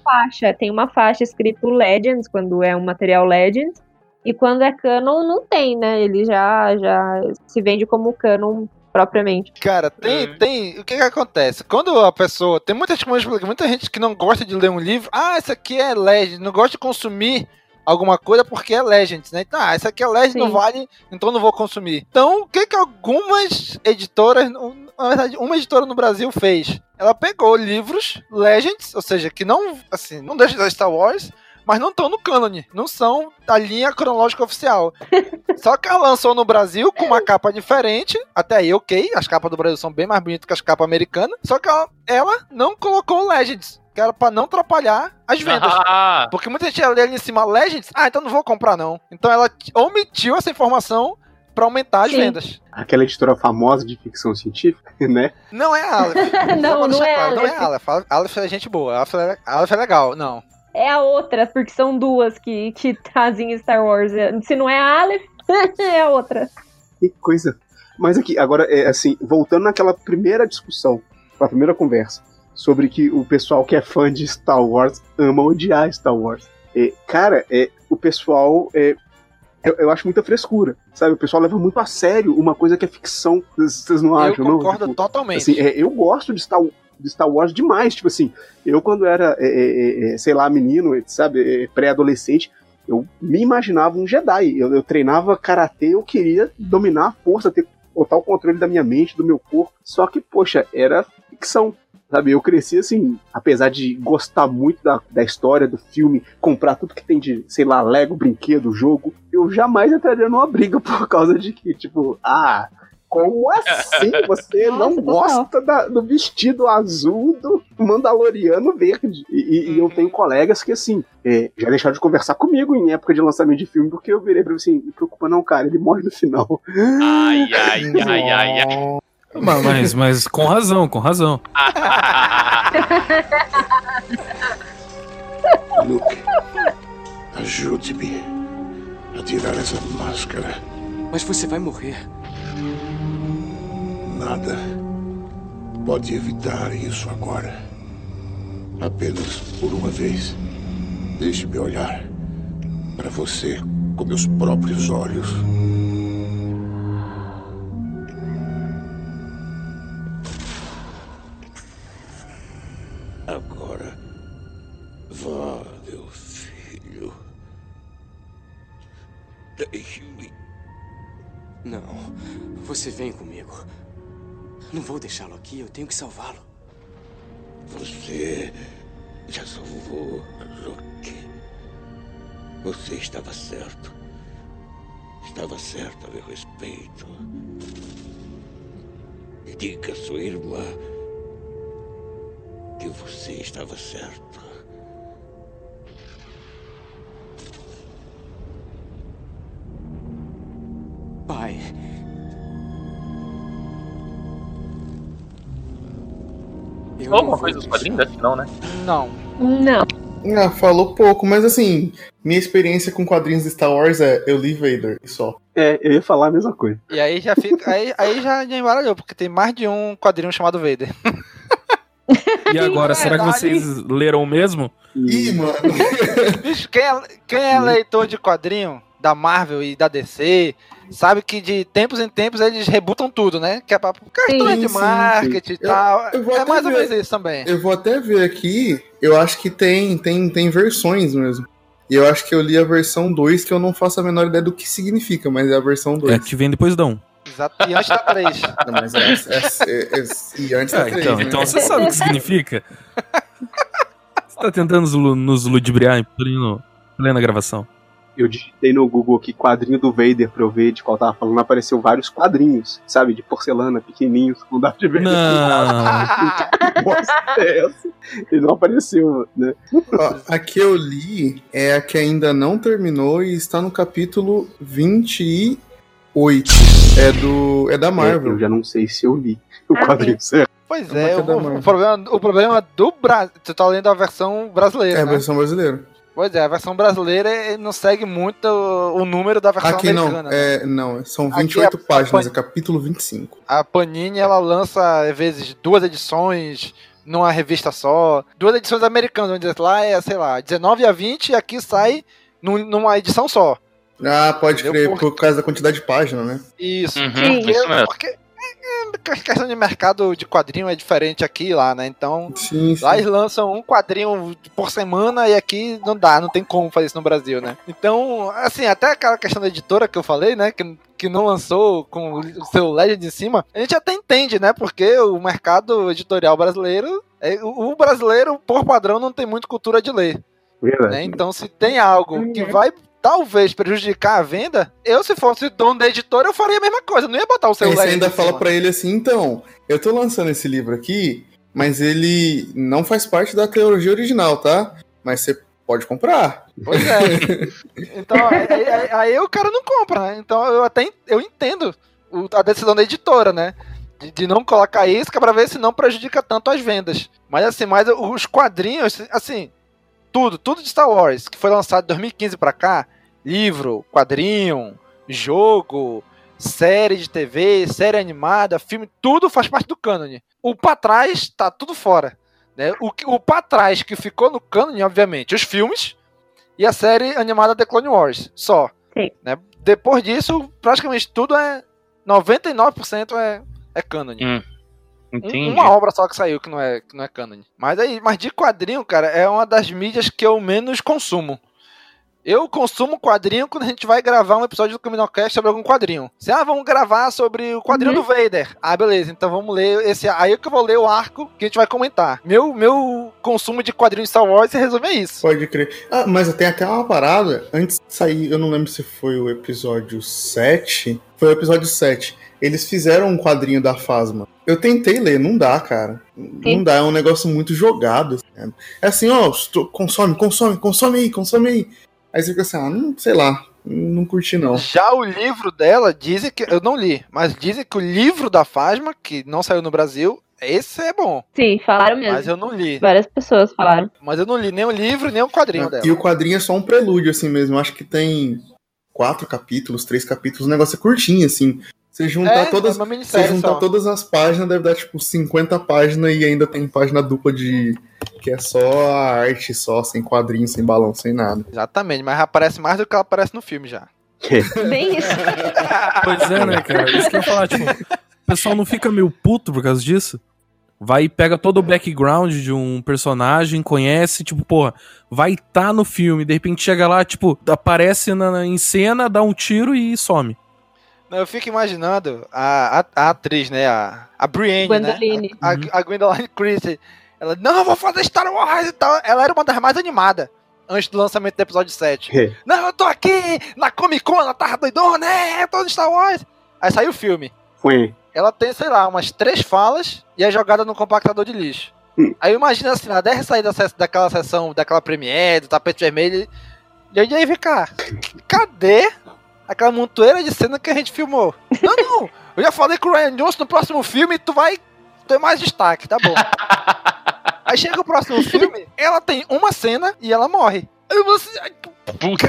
Speaker 6: faixa. Tem uma faixa escrito Legends quando é um material Legends. E quando é canon, não tem, né? Ele já, já se vende como canon propriamente.
Speaker 7: Cara, tem,
Speaker 1: Hum.
Speaker 7: tem. O que que acontece? Quando a pessoa. Tem muita, gente- muita gente que não gosta de ler um livro. Ah, isso aqui é Legend. Não gosta de consumir alguma coisa porque é Legends, né? Então, ah, isso aqui é Legend, não
Speaker 6: Sim.
Speaker 7: vale, então não vou consumir. Então, o que que algumas editoras. Na verdade, uma editora no Brasil fez? Ela pegou livros Legends, ou seja, que não. Assim, não deixam de Star Wars. Mas não estão no cânone, não são da linha cronológica oficial. Só que ela lançou no Brasil com uma capa diferente. Até aí, ok. As capas do Brasil são bem mais bonitas que as capas americanas. Só que ela, ela não colocou Legends. Que era pra não atrapalhar as vendas.
Speaker 1: Ah,
Speaker 7: Porque muita gente ia ler ali em cima Legends. Ah, então não vou comprar não. Então ela omitiu essa informação pra aumentar as
Speaker 6: Sim.
Speaker 7: vendas.
Speaker 4: Aquela editora famosa de ficção científica, né?
Speaker 7: Não é a Aleph.
Speaker 6: Não, não
Speaker 7: deixar
Speaker 6: é
Speaker 7: claro, Não é
Speaker 6: Aleph.
Speaker 7: a Aleph. A Aleph é gente boa. A Aleph é, a Aleph é legal. Não.
Speaker 6: É a outra, porque são duas que, que trazem Star Wars. Se não é a Aleph, é a outra.
Speaker 4: Que coisa. Mas aqui, agora, é assim, voltando naquela primeira discussão, na primeira conversa, sobre que o pessoal que é fã de Star Wars ama odiar Star Wars. É, cara, é, o pessoal. É, eu, eu acho muita frescura, sabe? O pessoal leva muito a sério uma coisa que é ficção. Vocês não
Speaker 7: Eu
Speaker 4: acham, não?
Speaker 7: concordo
Speaker 4: Tipo,
Speaker 7: totalmente.
Speaker 4: Assim, é, eu gosto de Star, de Star Wars demais. Tipo assim, eu quando era, é, é, é, sei lá, menino, sabe, é, pré-adolescente, eu me imaginava um Jedi. Eu, eu treinava karatê, eu queria dominar a força, ter total controle da minha mente, do meu corpo. Só que, poxa, era ficção. Sabe, eu cresci assim, apesar de gostar muito da, da história do filme, comprar tudo que tem de, sei lá, Lego, brinquedo, jogo, eu jamais entraria numa briga por causa de que, tipo, ah, como assim você
Speaker 6: Nossa,
Speaker 4: não gosta da- do vestido azul do Mandaloriano verde? E, e- e eu tenho colegas que, assim, é, já deixaram de conversar comigo em época de lançamento de filme, porque eu virei pra ele assim, não preocupa não, cara, ele morre no final.
Speaker 1: ai, ai, ai, ai, ai.
Speaker 3: Mas, mas, mas com razão, com razão.
Speaker 8: Luke, ajude-me a tirar essa máscara.
Speaker 10: Mas você vai morrer.
Speaker 8: Nada pode evitar isso agora. Apenas por uma vez. Deixe-me olhar para você com meus próprios olhos. Agora, vá, meu filho. Deixe-me.
Speaker 10: Não. Você vem comigo. Não vou deixá-lo aqui, eu tenho que salvá-lo.
Speaker 8: Você já salvou Luke. Você estava certo. Estava certo a meu respeito. Diga à sua irmã que você estava certo.
Speaker 10: Pai, eu
Speaker 1: Alguma
Speaker 10: não
Speaker 1: coisa dos quadrinhos? Acho que não, né?
Speaker 7: Não.
Speaker 6: Não.
Speaker 5: Ah, falou pouco, mas assim, minha experiência com quadrinhos de Star Wars é eu li Vader e só.
Speaker 4: É, eu ia falar a mesma coisa.
Speaker 7: E aí já fica. Aí, aí já, embaralhou, porque tem mais de um quadrinho chamado Vader.
Speaker 3: E agora,
Speaker 7: É
Speaker 3: será que vocês leram o mesmo?
Speaker 5: Ih, mano.
Speaker 7: Bicho, quem é, quem é leitor de quadrinho da Marvel e da DC sabe que de tempos em tempos eles rebutam tudo, né? Que é pra
Speaker 6: Sim,
Speaker 7: de
Speaker 5: sim,
Speaker 7: marketing e
Speaker 5: Eu-
Speaker 7: tal.
Speaker 5: eu vou
Speaker 7: é mais ou
Speaker 5: ver.
Speaker 7: menos isso também.
Speaker 5: Eu vou até ver aqui, eu acho que tem, tem, tem versões mesmo. E eu acho que eu li a versão 2, que eu não faço a menor ideia do que significa, mas é a versão 2.
Speaker 3: É que vem depois da 1.
Speaker 7: Exato. E antes da 3.
Speaker 5: Não, mas é, é- é- é- e antes da
Speaker 3: Ah,
Speaker 5: 3,
Speaker 3: então,
Speaker 5: né?
Speaker 3: então você sabe o que significa. Você tá tentando nos lu- nos ludibriar em pleno, plena gravação.
Speaker 4: Eu digitei no Google aqui quadrinho do Vader pra eu ver de qual tava falando, apareceu vários quadrinhos, sabe, de porcelana, pequenininhos, com Darth Vader.
Speaker 3: Não.
Speaker 4: Que bosta é essa? E não apareceu, né?
Speaker 5: Ó, a que eu li é a que ainda não terminou e está no capítulo 28. 8. É do. É da Marvel.
Speaker 4: Eu já não sei se eu li o
Speaker 6: Ah,
Speaker 4: quadrinho certo.
Speaker 7: Pois
Speaker 5: É
Speaker 7: é,
Speaker 5: uma
Speaker 7: o, o problema, o problema do Brasil. Tu tá lendo a versão brasileira.
Speaker 5: É a
Speaker 7: né?
Speaker 5: versão brasileira.
Speaker 7: Pois é, a versão brasileira eh, não segue muito o, o número da versão
Speaker 5: Aqui não.
Speaker 7: americana. né?
Speaker 5: É, não, são
Speaker 7: Aqui
Speaker 5: 28
Speaker 7: é-
Speaker 5: páginas, é capítulo 25.
Speaker 7: A Panini ela lança, às vezes, duas edições numa revista só. Duas edições americanas, onde lá é, sei lá, 19 a 20 e aqui sai num- numa edição só.
Speaker 5: Ah, pode
Speaker 7: Entendeu?
Speaker 5: crer,
Speaker 7: Por-
Speaker 5: por causa da quantidade de página, né?
Speaker 7: Isso.
Speaker 1: Uhum,
Speaker 7: Porque-
Speaker 1: isso mesmo.
Speaker 7: Porque a questão de mercado de quadrinho é diferente aqui e lá, né? Então,
Speaker 5: Sim, sim.
Speaker 7: lá eles lançam um quadrinho por semana e aqui não dá, não tem como fazer isso no Brasil, né? Então, assim, até aquela questão da editora que eu falei, né? Que, que não lançou com o seu Legend em cima, a gente até entende, né? Porque o mercado editorial brasileiro, é, o brasileiro, por padrão, não tem muito cultura de ler. Né? Então, se tem algo que vai talvez prejudicar a venda, eu, se fosse dono da editora, eu faria a mesma coisa. Não ia botar o seu
Speaker 5: Aí você ainda fala pra ele assim, então, eu tô lançando esse livro aqui, mas ele não faz parte da trilogia original, tá? Mas você pode comprar.
Speaker 7: Pois é. Então, aí, aí- aí o cara não compra, né? Então, eu até eu entendo a decisão da editora, né? De, de não colocar isso, que é pra ver se não prejudica tanto as vendas. Mas assim, mas os quadrinhos, assim, tudo, tudo de Star Wars, que foi lançado de 2015 pra cá, livro, quadrinho, jogo, série de TV, série animada, filme, tudo faz parte do cânone. O pra trás tá tudo fora. Né? O, que- o pra trás que ficou no cânone, obviamente, os filmes e a série animada The Clone Wars, só.
Speaker 6: Sim.
Speaker 7: Né? Depois disso, praticamente tudo é 99% é, é cânone.
Speaker 1: Hum,
Speaker 7: Um-
Speaker 1: entendi.
Speaker 7: uma obra só que saiu que não é, que não é canon. Mas aí, mas de quadrinho, cara, é uma das mídias que eu menos consumo. Eu consumo quadrinho quando a gente vai gravar um episódio do Criminalcast sobre algum quadrinho. Se, ah, vamos gravar sobre o quadrinho
Speaker 6: Uhum.
Speaker 7: do Vader. Ah, beleza, então vamos ler esse. Aí que eu vou ler o arco que a gente vai comentar. Meu, meu consumo de quadrinho de Star Wars se resume a isso.
Speaker 5: Pode crer. Ah, mas tem até uma parada, antes de sair, eu não lembro se foi o episódio 7. Foi o episódio 7. Eles fizeram um quadrinho da Fasma. Eu tentei ler, não dá, cara. Não dá, é um negócio muito jogado. assim. É assim, ó, consome, consome, consome aí, consome aí. Aí você fica assim, ah, não, sei lá, não curti não.
Speaker 7: Já o livro dela, dizem que. Eu não li, mas dizem que o livro da Fasma, que não saiu no Brasil, esse é bom.
Speaker 6: Sim, falaram mesmo.
Speaker 7: Mas eu não li.
Speaker 6: Várias pessoas falaram.
Speaker 7: Mas eu não li nem o livro, nem o quadrinho dela.
Speaker 5: E o quadrinho é só um prelúdio, assim mesmo. Eu acho que tem quatro capítulos, três capítulos, o negócio é curtinho, assim. Você juntar
Speaker 7: É,
Speaker 5: todas.
Speaker 7: é
Speaker 5: Você juntar
Speaker 7: só.
Speaker 5: todas as páginas, deve dar tipo 50 páginas e ainda tem página dupla de. que é só a arte, só, sem quadrinho, sem balão, sem nada.
Speaker 7: Exatamente, mas aparece mais do que ela aparece no filme já.
Speaker 6: Bem isso.
Speaker 3: Pois é, né, cara? Isso que eu ia falar, tipo, o pessoal não fica meio puto por causa disso? Vai e pega todo o background de um personagem, conhece, tipo, porra, vai tá no filme, de repente chega lá, tipo, aparece na, na- em cena, dá um tiro e some.
Speaker 7: Eu fico imaginando a, a, a atriz, né? A, a Brienne,
Speaker 6: Gwendoline.
Speaker 7: né? A, a, a Gwendoline Christie. Ela, não, eu vou fazer Star Wars e tal. Ela era uma das mais animadas antes do lançamento do episódio 7.
Speaker 4: É.
Speaker 7: Não, eu tô aqui na Comic Con, ela tava doidona, é, eu tô no Star Wars. Aí saiu o filme.
Speaker 4: Foi.
Speaker 7: Ela tem, sei lá, umas três falas e é jogada no compactador de lixo.
Speaker 4: Hum.
Speaker 7: Aí imagina assim, ela deve sair da, daquela sessão, daquela premiere, do tapete vermelho. E aí vem cá, cadê aquela montoeira de cena que a gente filmou? Não, não, eu já falei com o Ryan Johnson no próximo filme, tu vai ter mais destaque, tá bom. Aí chega o próximo filme, ela tem uma cena e ela morre. Aí você,
Speaker 1: Puta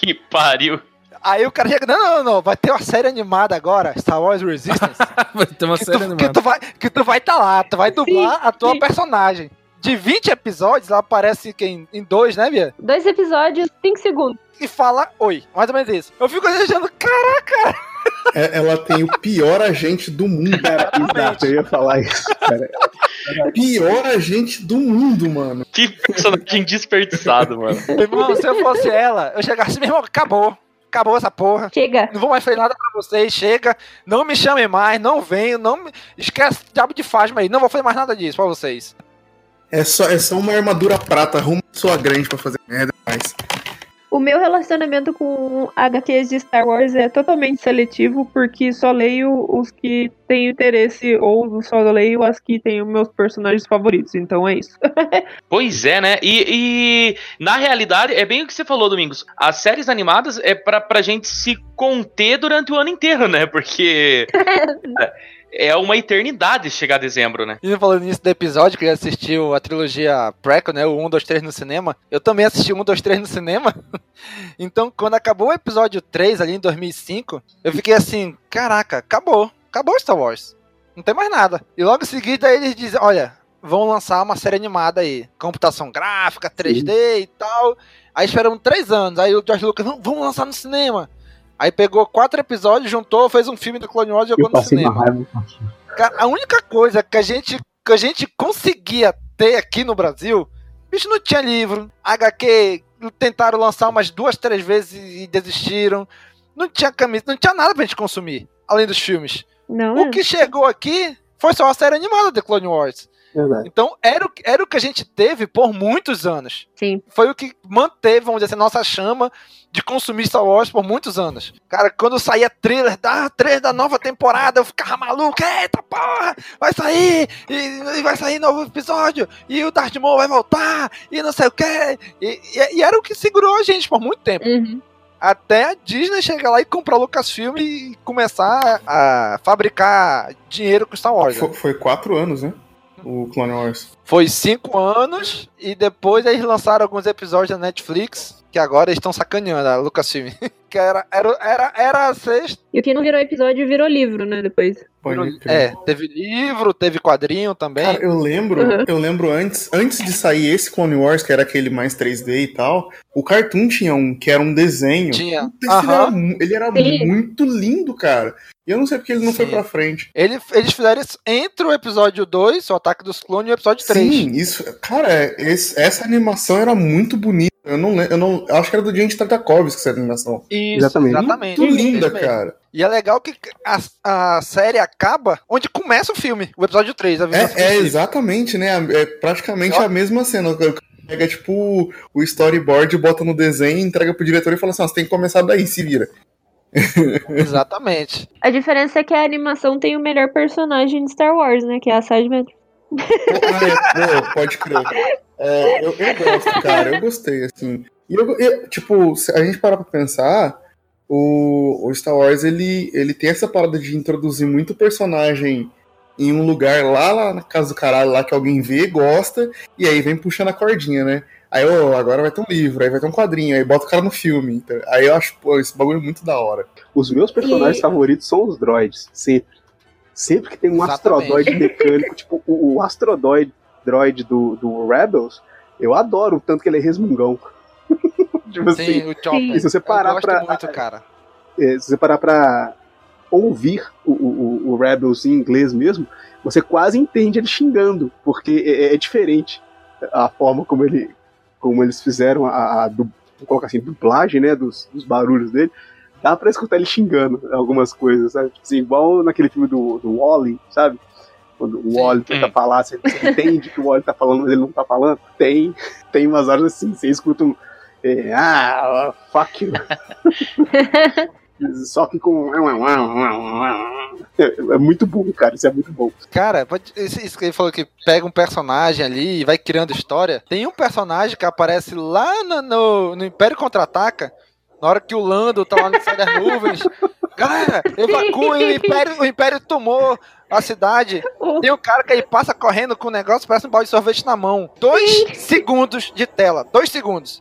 Speaker 1: que pariu.
Speaker 7: Aí o cara chega, não, não, não, vai ter uma série animada agora, Star Wars Resistance.
Speaker 3: Vai ter uma
Speaker 7: que,
Speaker 3: série
Speaker 7: tu, que
Speaker 3: animada.
Speaker 7: tu vai que tu vai tá lá, tu vai dublar
Speaker 6: Sim,
Speaker 7: a tua
Speaker 6: sim.
Speaker 7: personagem. De 20 episódios, ela aparece em, em dois, né, Bia?
Speaker 6: Dois episódios, cinco segundos.
Speaker 7: E fala oi. Mais ou menos isso. Eu fico achando, caraca,
Speaker 5: É- ela tem o pior agente do mundo.
Speaker 4: Cara, exato, eu ia falar isso. Cara.
Speaker 5: Pior agente do mundo, mano.
Speaker 1: Que personagem desperdiçado, mano.
Speaker 7: irmão, se eu fosse ela, eu chegasse, meu irmão, acabou. Acabou essa porra.
Speaker 6: Chega.
Speaker 7: Não vou mais fazer nada pra vocês, chega. Não me chamem mais, não venho, não me... Esquece diabo de Fasma aí, não vou fazer mais nada disso pra vocês.
Speaker 5: É só, é só uma armadura prata, arruma sua grande pra fazer merda, mas.
Speaker 6: O meu relacionamento com HQs de Star Wars é totalmente seletivo, porque só leio os que têm interesse, ou só leio as que têm os meus personagens favoritos. Então é isso.
Speaker 1: Pois é, né? E, e, na realidade, é bem o que você falou, Domingos. As séries animadas é pra, pra gente se conter durante o ano inteiro, né? Porque é uma eternidade chegar dezembro, né?
Speaker 7: E falando nisso do episódio, que ele assistiu a trilogia Prequel, né? O 1, 2, 3 no cinema. Eu também assisti o 1, 2, 3 no cinema. então, quando acabou o episódio 3 ali em 2005, eu fiquei assim, caraca, acabou. Acabou Star Wars. Não tem mais nada. E logo em seguida eles dizem, olha, vão lançar uma série animada aí. Computação gráfica, 3D e tal. Aí esperamos três anos. Aí o George Lucas, "Vamos- vamos lançar no cinema. Aí pegou quatro episódios, juntou, fez um filme do Clone Wars e jogou
Speaker 4: Eu
Speaker 7: no cinema. Cara, a única coisa que a gente, que a gente conseguia ter aqui no Brasil, bicho, não tinha livro. HQ tentaram lançar umas duas, três vezes e desistiram. Não tinha camisa, não tinha nada pra gente consumir, além dos filmes.
Speaker 6: Não,
Speaker 7: O que chegou aqui foi só a série animada de Clone Wars.
Speaker 4: Verdade.
Speaker 7: Então era o, era o que a gente teve por muitos anos.
Speaker 6: Sim.
Speaker 7: Foi o que manteve, vamos dizer assim, nossa chama de consumir Star Wars por muitos anos. Cara, quando saía trailer da, trailer da nova temporada, eu ficava maluco. Eita porra, vai sair, e, e vai sair novo episódio, e o Darth Maul vai voltar, e não sei o quê. E, e- e era o que segurou a gente por muito tempo.
Speaker 6: Uhum.
Speaker 7: Até a Disney chegar lá e comprar o Lucasfilm e começar a fabricar dinheiro com Star Wars. né?
Speaker 5: Foi, foi quatro anos, né? O Clone Wars.
Speaker 7: Foi cinco anos e depois eles lançaram alguns episódios na Netflix que agora eles estão sacaneando a Lucasfilm. que era, era, era, era a sexta.
Speaker 6: E o que não virou episódio virou livro, né? Depois.
Speaker 5: Pode crer.
Speaker 7: É, teve livro, teve quadrinho também.
Speaker 5: Cara, eu lembro,
Speaker 6: Uhum.
Speaker 5: eu lembro antes, antes de sair esse Clone Wars, que era aquele mais 3D e tal, o Cartoon tinha um, que era um desenho.
Speaker 7: Tinha.
Speaker 5: Esse ele era, ele era
Speaker 6: Sim.
Speaker 5: muito lindo, cara. E eu não sei porque ele não foi
Speaker 7: Sim.
Speaker 5: pra frente.
Speaker 7: Ele, eles fizeram isso entre o episódio 2, o Ataque dos Clones, e o episódio 3.
Speaker 5: Sim, isso. Cara, é, esse- essa animação era muito bonita. Eu não lembro, eu não. eu acho que era do Gente Tartakovsky essa animação.
Speaker 7: Isso,
Speaker 4: Exatamente.
Speaker 7: exatamente.
Speaker 5: Muito linda, cara.
Speaker 7: E é legal que a, a série acaba onde começa o filme, o episódio 3. A Vingança
Speaker 5: É, é exatamente, né? É praticamente a mesma cena. O cara Pega, tipo, o storyboard, bota no desenho, entrega pro diretor e fala assim: ó, você tem que começar daí, se vira.
Speaker 7: Exatamente.
Speaker 6: A diferença é que a animação tem o melhor personagem de Star Wars, né? Que é a Sidman.
Speaker 5: Ah, é, pô, pode crer. É, eu, eu gosto, cara, eu gostei, assim. E eu, eu- tipo, se a gente parar pra pensar, o, o Star Wars, ele, ele tem essa parada de introduzir muito personagem em um lugar lá, lá na casa do caralho, lá que alguém vê, gosta, e aí vem puxando a cordinha, né? Aí, ô, agora vai ter um livro, aí vai ter um quadrinho, aí bota o cara no filme. Então, aí eu acho, pô, esse bagulho é muito da hora.
Speaker 4: Os meus personagens
Speaker 6: E-
Speaker 4: favoritos são os droids, sempre. Sempre que tem um
Speaker 7: Exatamente.
Speaker 4: astrodoide mecânico, tipo o, o droid do, do Rebels, eu adoro o tanto que ele é resmungão. tipo assim,
Speaker 7: Sim, o Chopper.
Speaker 4: Se você parar
Speaker 7: Eu
Speaker 4: pra-
Speaker 7: muito, cara.
Speaker 4: é, se você parar pra ouvir o, o, o Rebels em inglês mesmo, você quase entende ele xingando, porque é, é diferente a forma como ele como eles fizeram a, a vou colocar assim, dublagem, né, dos, dos barulhos dele. Dá pra escutar ele xingando algumas coisas, sabe? Tipo assim, igual naquele filme do, do Wally, sabe? Quando o
Speaker 7: Sim.
Speaker 4: Wally tenta falar, você, você entende que o Wally tá falando, mas ele não tá falando. Tem, tem umas horas assim, você escuta um. é, ah, fuck you. Só que com. É, é muito bom, cara. Isso é muito bom.
Speaker 7: Cara, isso que ele falou que pega um personagem ali e vai criando história. Tem um personagem que aparece lá no, no- no Império Contra-Ataca, na hora que o Lando tá lá no céu das nuvens. Galera, evacuem, o Império, o Império tomou a cidade. Tem um cara que aí passa correndo com um negócio, parece um balde de sorvete na mão. Dois segundos de tela, dois segundos.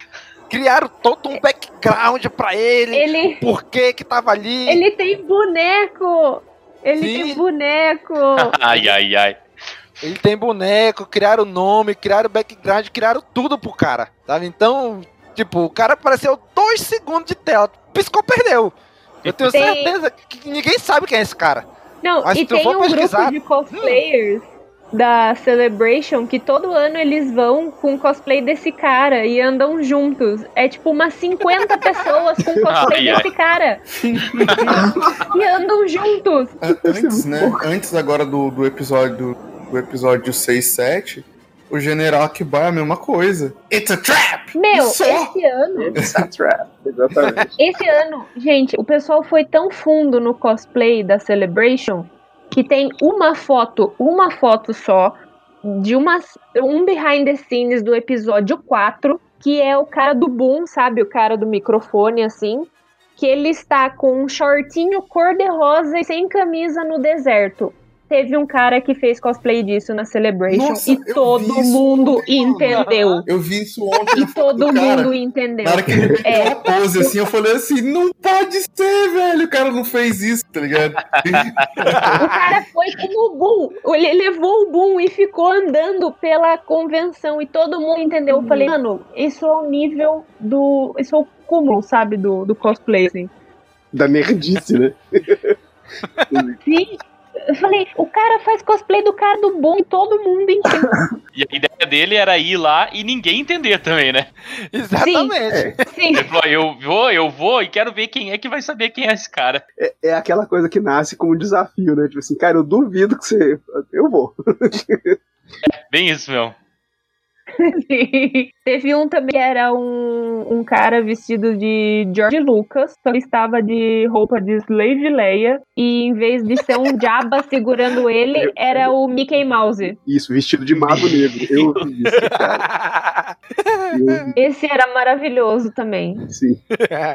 Speaker 7: Criaram todo um background pra ele.
Speaker 6: Ele,
Speaker 7: Por que que tava ali?
Speaker 6: ele tem boneco! Ele
Speaker 7: Sim.
Speaker 6: tem boneco!
Speaker 1: Ai, ai, ai.
Speaker 7: Ele tem boneco, criaram nome, criaram background, criaram tudo pro cara, sabe? Então, tipo, o cara apareceu dois segundos de tela, piscou, perdeu. Eu tenho
Speaker 6: Tem-
Speaker 7: certeza que ninguém sabe quem é esse cara.
Speaker 6: Não,
Speaker 7: Mas
Speaker 6: e tem um
Speaker 7: pesquisar-
Speaker 6: grupo de cosplayers da Celebration que todo ano eles vão com cosplay desse cara e andam juntos. É tipo umas 50 pessoas com cosplay
Speaker 1: Ai, ai.
Speaker 6: desse cara. e andam juntos.
Speaker 5: An- Antes, né? Antes agora do, do episódio do, do episódio 6, 7, o General Akibai é a mesma coisa. It's a trap!
Speaker 6: Meu,
Speaker 5: Só.
Speaker 6: esse ano.
Speaker 4: It's a trap. Exatamente.
Speaker 6: Esse ano, gente, o pessoal foi tão fundo no cosplay da Celebration que tem uma foto, uma foto só, de uma, um behind the scenes do episódio 4, que é o cara do boom, sabe? O cara do microfone, assim. Que ele está com um shortinho cor-de-rosa e sem camisa no deserto. Teve um cara que fez cosplay disso na Celebration
Speaker 5: Nossa,
Speaker 6: e todo mundo
Speaker 5: ontem, mano.
Speaker 6: entendeu.
Speaker 5: Eu vi isso ontem.
Speaker 6: E todo
Speaker 5: cara.
Speaker 6: mundo entendeu.
Speaker 5: Na hora que ele
Speaker 6: É.
Speaker 5: a pose assim, eu falei assim: não pode ser, velho. O cara não fez isso, tá ligado?
Speaker 6: O cara foi como o Boom. Ele levou o Boom e ficou andando pela convenção e todo mundo entendeu. Eu falei, mano, isso é o nível do. Isso é o cúmulo, sabe, do, do cosplay, assim.
Speaker 4: Da nerdice, né?
Speaker 6: Sim. Eu falei, o cara faz cosplay do cara do Boom e todo mundo entendeu.
Speaker 1: E a ideia dele era ir lá e ninguém entender também, né?
Speaker 7: Exatamente.
Speaker 6: Sim.
Speaker 1: Ele falou: eu vou, eu vou e quero ver quem é que vai saber quem é esse cara.
Speaker 4: É, é aquela coisa que nasce como um desafio, né? Tipo assim, cara, eu duvido que você. Eu vou.
Speaker 1: Bem isso, meu.
Speaker 6: Sim. Teve um também que era um, um cara vestido de George Lucas, só que estava de roupa de Slave Leia, e em vez de ser um Jabba segurando ele, era o Mickey Mouse.
Speaker 4: Isso, vestido de mago negro. Eu vi isso, cara. Eu
Speaker 6: Esse era maravilhoso também.
Speaker 4: sim.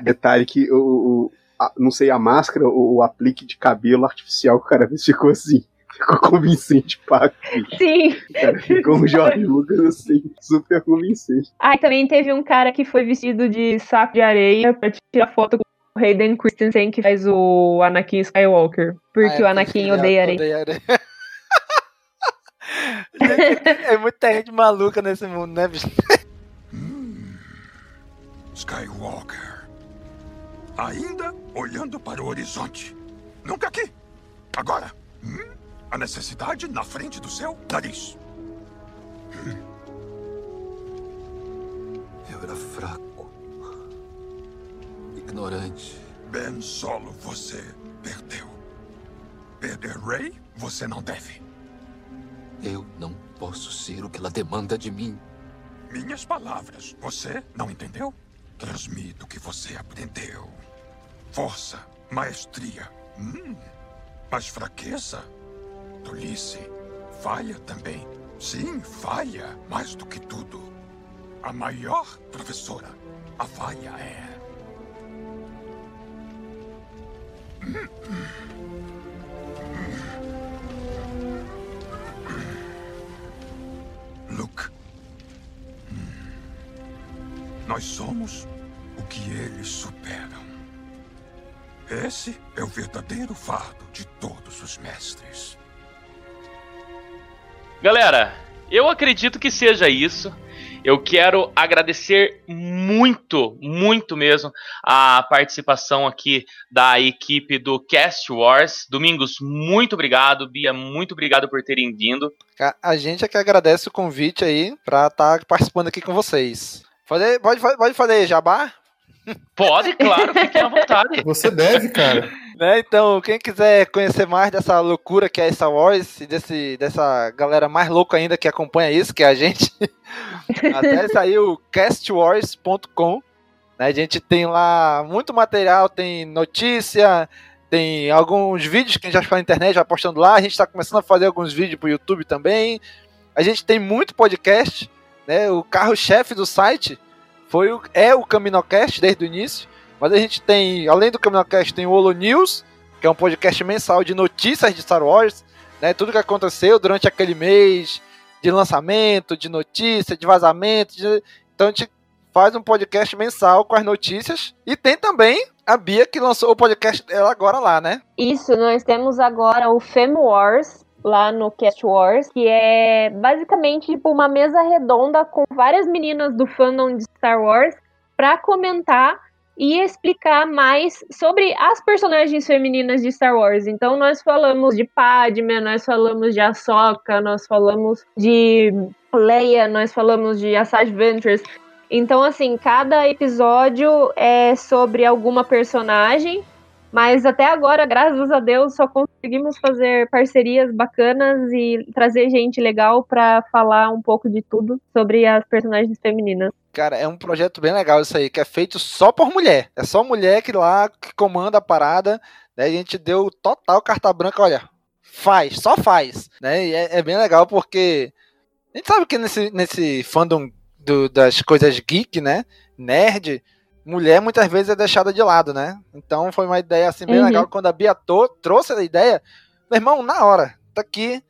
Speaker 4: Detalhe que o. o- a- não sei, a máscara ou o aplique de cabelo artificial que o cara ficou assim. Ficou convincente, pá.
Speaker 6: Sim.
Speaker 4: Cara, ficou um Jorge Lucas assim, super convincente.
Speaker 6: Ah, e também teve um cara que foi vestido de saco de areia pra tirar foto com o Hayden Christensen, que faz o Anakin Skywalker. Porque
Speaker 7: Ah,
Speaker 6: o
Speaker 7: é,
Speaker 6: Anakin
Speaker 7: porque
Speaker 6: odeia areia.
Speaker 7: odeia areia. É muita gente maluca nesse mundo, né, bicho?
Speaker 8: Skywalker. Ainda olhando para o horizonte. Nunca aqui. Agora. Hum? A necessidade na frente do seu nariz.
Speaker 10: Eu era fraco. Ignorante.
Speaker 8: Ben Solo, você perdeu. Perder Rey, você não deve.
Speaker 10: Eu não posso ser o que ela demanda de mim.
Speaker 8: Minhas palavras, você não entendeu? Transmito o que você aprendeu. Força, maestria. Hum. Mas fraqueza? Tolice. Falha também. Sim, falha. Mais do que tudo. A maior professora. A falha é. Luke. Nós somos o que eles superam. Esse é o verdadeiro fardo de todos os mestres.
Speaker 1: Galera, eu acredito que seja isso. Eu quero agradecer muito, muito mesmo a participação aqui da equipe do Cast Wars. Domingos, muito obrigado. Bia, muito obrigado por terem vindo.
Speaker 7: A, a gente é que agradece o convite aí pra estar participando aqui com vocês. Fazer, pode, fa- pode fazer jabá?
Speaker 1: Pode, claro, fiquem à vontade.
Speaker 5: Você deve, cara.
Speaker 7: Né? Então, quem quiser conhecer mais dessa loucura que é Star Wars e desse, dessa galera mais louca ainda que acompanha isso, que é a gente, aí o castwars.com. né? A gente tem lá muito material, tem notícia, tem alguns vídeos que a gente já faz na internet, já postando lá. A gente está começando a fazer alguns vídeos pro YouTube também. A gente tem muito podcast, né? O carro-chefe do site foi o, é o Caminocast desde o início. Mas a gente tem, além do Caminocast, tem o Holo News, que é um podcast mensal de notícias de Star Wars, né? Tudo que aconteceu durante aquele mês de lançamento, de notícia, de vazamento. de- Então a gente faz um podcast mensal com as notícias. E tem também a Bia que lançou o podcast dela agora lá, né?
Speaker 6: Isso, nós temos agora o Fem Wars lá no Cast Wars, que é basicamente tipo uma mesa redonda com várias meninas do fandom de Star Wars para comentar e explicar mais sobre as personagens femininas de Star Wars. Então nós falamos de Padme, nós falamos de Ahsoka, nós falamos de Leia, nós falamos de Asajj Ventress. Então assim, cada episódio é sobre alguma personagem Mas até agora, graças a Deus, só conseguimos fazer parcerias bacanas e trazer gente legal para falar um pouco de tudo sobre as personagens femininas.
Speaker 7: Cara, é um projeto bem legal isso aí, que é feito só por mulher. É só mulher que lá que comanda a parada. Né? A gente deu total carta branca, olha, faz, só faz. Né? E é, é bem legal porque a gente sabe que nesse, nesse fandom do, das coisas geek, né? Nerd, mulher muitas vezes é deixada de lado, né? Então foi uma ideia assim bem
Speaker 6: Uhum.
Speaker 7: legal quando a Bia to- trouxe a ideia. Meu irmão, na hora, tá aqui.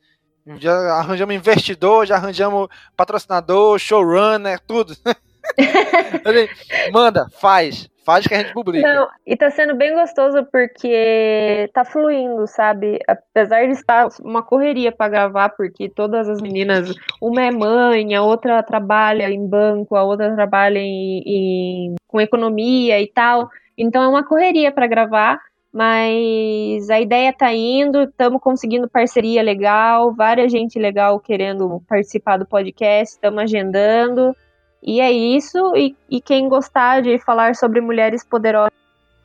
Speaker 7: Já arranjamos investidor, já arranjamos patrocinador, showrunner, tudo. Manda, faz. Faz que a gente publica.
Speaker 6: Não, e tá sendo bem gostoso porque tá fluindo, sabe? Apesar de estar uma correria pra gravar, porque todas as meninas, uma é mãe, a outra trabalha em banco, a outra trabalha em, em- com economia e tal. Então é uma correria pra gravar, mas a ideia tá indo, estamos conseguindo parceria legal, várias gente legal querendo participar do podcast, estamos agendando. E é isso, e, e quem gostar de falar sobre mulheres poderosas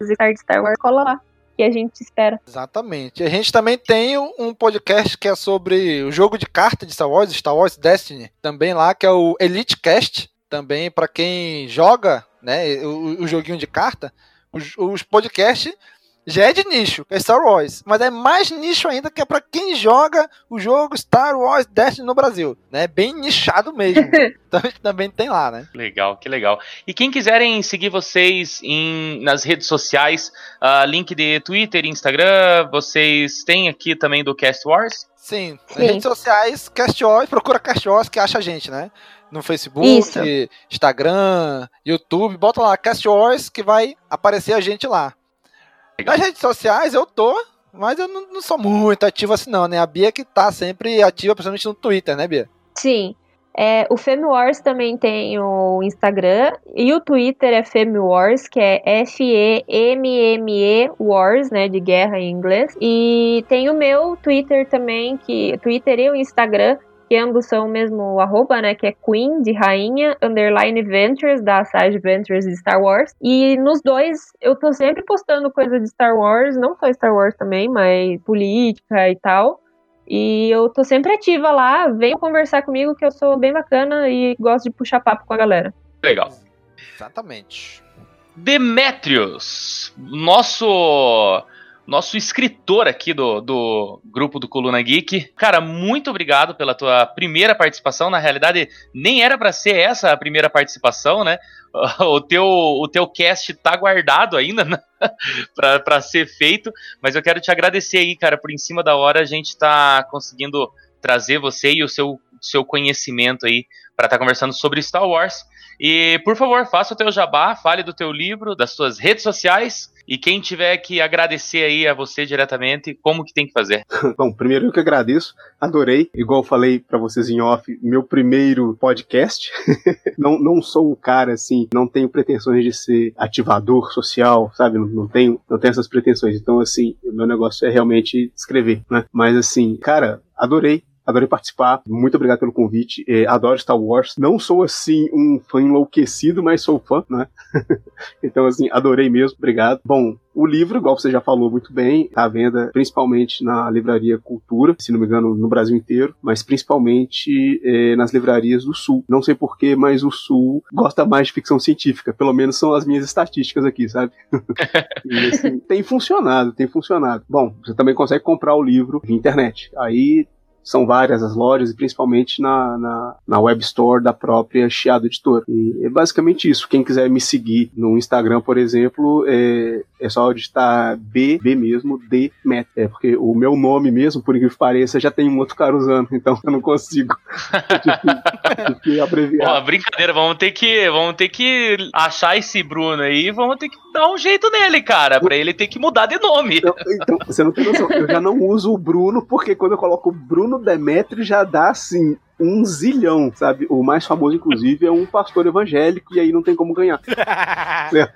Speaker 6: e de Star Wars, cola lá, que a gente espera.
Speaker 7: Exatamente. A gente também tem um podcast que é sobre o jogo de carta de Star Wars, Star Wars Destiny, também lá, que é o Elite Cast, também para quem joga, né, o, o joguinho de carta, os, os podcasts já é de nicho, que é Star Wars, mas é mais nicho ainda que é para quem joga o jogo Star Wars Destiny no Brasil, né? Bem nichado mesmo. então a gente também tem lá, né?
Speaker 1: Legal, que legal. E quem quiserem seguir vocês em, nas redes sociais, ah, link de Twitter, Instagram, vocês têm aqui também do Cast Wars?
Speaker 7: Sim, nas
Speaker 6: Sim.
Speaker 7: redes sociais, Cast Wars, procura Cast Wars que acha a gente, né? No Facebook,
Speaker 6: Isso.
Speaker 7: Instagram, YouTube, bota lá Cast Wars que vai aparecer a gente lá. Nas redes sociais eu tô, mas eu não, não sou muito ativo assim não, né? A Bia que tá sempre ativa, principalmente no Twitter, né, Bia?
Speaker 6: Sim. É, o Femme Wars também tem o Instagram e o Twitter é Femme Wars, que é F-E-M-M-E Wars, né, de guerra em inglês. E tem o meu Twitter também, que Twitter e o Instagram, que ambos são o mesmo arroba, né, que é Queen, de rainha, underline Ventures, da Sage Ventures de Star Wars. E nos dois eu tô sempre postando coisa de Star Wars, não só Star Wars também, mas política e tal. E eu tô sempre ativa lá, venham conversar comigo que eu sou bem bacana e gosto de puxar papo com a galera.
Speaker 1: Legal.
Speaker 7: Exatamente.
Speaker 1: Demetrius, nosso nosso escritor aqui do, do grupo do Coluna Geek. Cara, muito obrigado pela tua primeira participação. Na realidade, nem era pra ser essa a primeira participação, né? O teu, o teu cast tá guardado ainda né? pra ser feito, mas eu quero te agradecer aí, cara, por em cima da hora a gente tá conseguindo trazer você e o seu, seu conhecimento aí pra estar conversando sobre Star Wars. E, por favor, faça o teu jabá, fale do teu livro, das suas redes sociais. E quem tiver que agradecer aí a você diretamente, como que tem que fazer?
Speaker 4: Bom, primeiro eu que agradeço, adorei. Igual eu falei pra vocês em off, meu primeiro podcast. não, não sou um cara assim, não tenho pretensões de ser ativador social, sabe? Não, não tenho, não tenho essas pretensões. Então, assim, meu negócio é realmente escrever, né? Mas assim, cara, adorei. Adorei participar. Muito obrigado pelo convite. É, adoro Star Wars. Não sou, assim, um fã enlouquecido, mas sou fã, né? então, assim, adorei mesmo. Obrigado. Bom, o livro, igual você já falou muito bem, tá à venda principalmente na livraria Cultura, se não me engano, no Brasil inteiro, mas principalmente eh, nas livrarias do Sul. Não sei porquê, mas o Sul gosta mais de ficção científica. Pelo menos são as minhas estatísticas aqui, sabe? E, assim, tem funcionado, tem funcionado. Bom, você também consegue comprar o livro via internet. Aí são várias as lojas e principalmente na, na, na web store da própria Chiado Editora. E é basicamente isso. Quem quiser me seguir no Instagram, por exemplo, é, é só digitar B, B mesmo, D, Met. É porque o meu nome mesmo, por incrível que pareça, já tem um outro cara usando, então eu não consigo. Eu tive tive abreviar.
Speaker 1: Ó, brincadeira, vamos ter que vamos ter que achar esse Bruno aí, vamos ter que dar um jeito nele, cara, pra ele ter que mudar de nome.
Speaker 4: Então, então, você não tem noção. Eu já não uso o Bruno, porque quando eu coloco o Bruno Demetrio já dá assim. Um zilhão, sabe? O mais famoso, inclusive, é um pastor evangélico, e aí não tem como ganhar.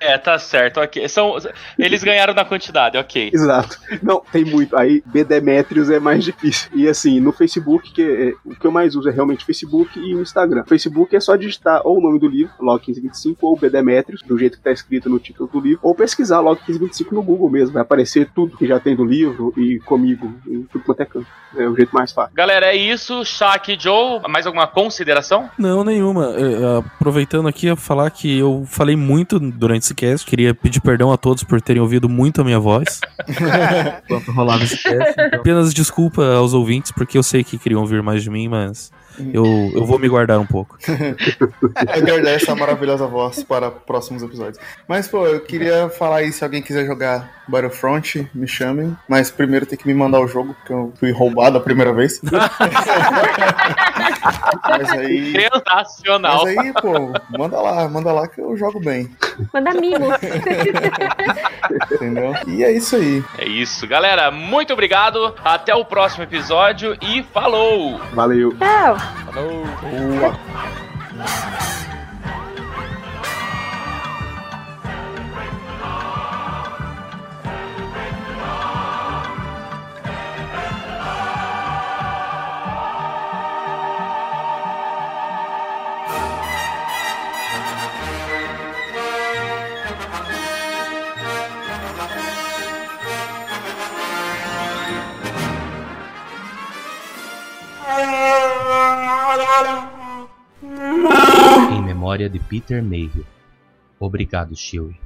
Speaker 1: É, tá certo, ok. São, eles ganharam na quantidade, ok.
Speaker 4: Exato. Não, tem muito. Aí, Bedemétrios é mais difícil. E assim, no Facebook, que é, o que eu mais uso é realmente Facebook e o Instagram. Facebook é só digitar ou o nome do livro, Log 1525, ou Bedemétrios, do jeito que tá escrito no título do livro, ou pesquisar Log 1525 no Google mesmo. Vai aparecer tudo que já tem do livro e comigo, em tudo quanto é canto. É o jeito mais fácil.
Speaker 1: Galera, é isso. Shaq e Joe, mais alguma consideração?
Speaker 3: Não, nenhuma. É, aproveitando aqui a falar que eu falei muito durante esse cast. Queria pedir perdão a todos por terem ouvido muito a minha voz enquanto rolava esse cast. Então, apenas desculpa aos ouvintes, porque eu sei que queriam ouvir mais de mim, mas eu, eu vou me guardar um pouco.
Speaker 5: Aguardar essa maravilhosa voz para próximos episódios. Mas, pô, eu queria falar aí, se alguém quiser jogar Battlefront, me chamem. Mas primeiro tem que me mandar o jogo, porque eu fui roubado a primeira vez. mas aí.
Speaker 1: Sensacional.
Speaker 5: Mas aí, pô, manda lá, manda lá que eu jogo bem.
Speaker 6: Manda mimo.
Speaker 5: Entendeu? E é isso aí.
Speaker 1: É isso, galera. Muito obrigado. Até o próximo episódio e falou!
Speaker 4: Valeu.
Speaker 6: Tchau.
Speaker 1: Falou! Em memória de Peter Mayhew. Obrigado, Chewie.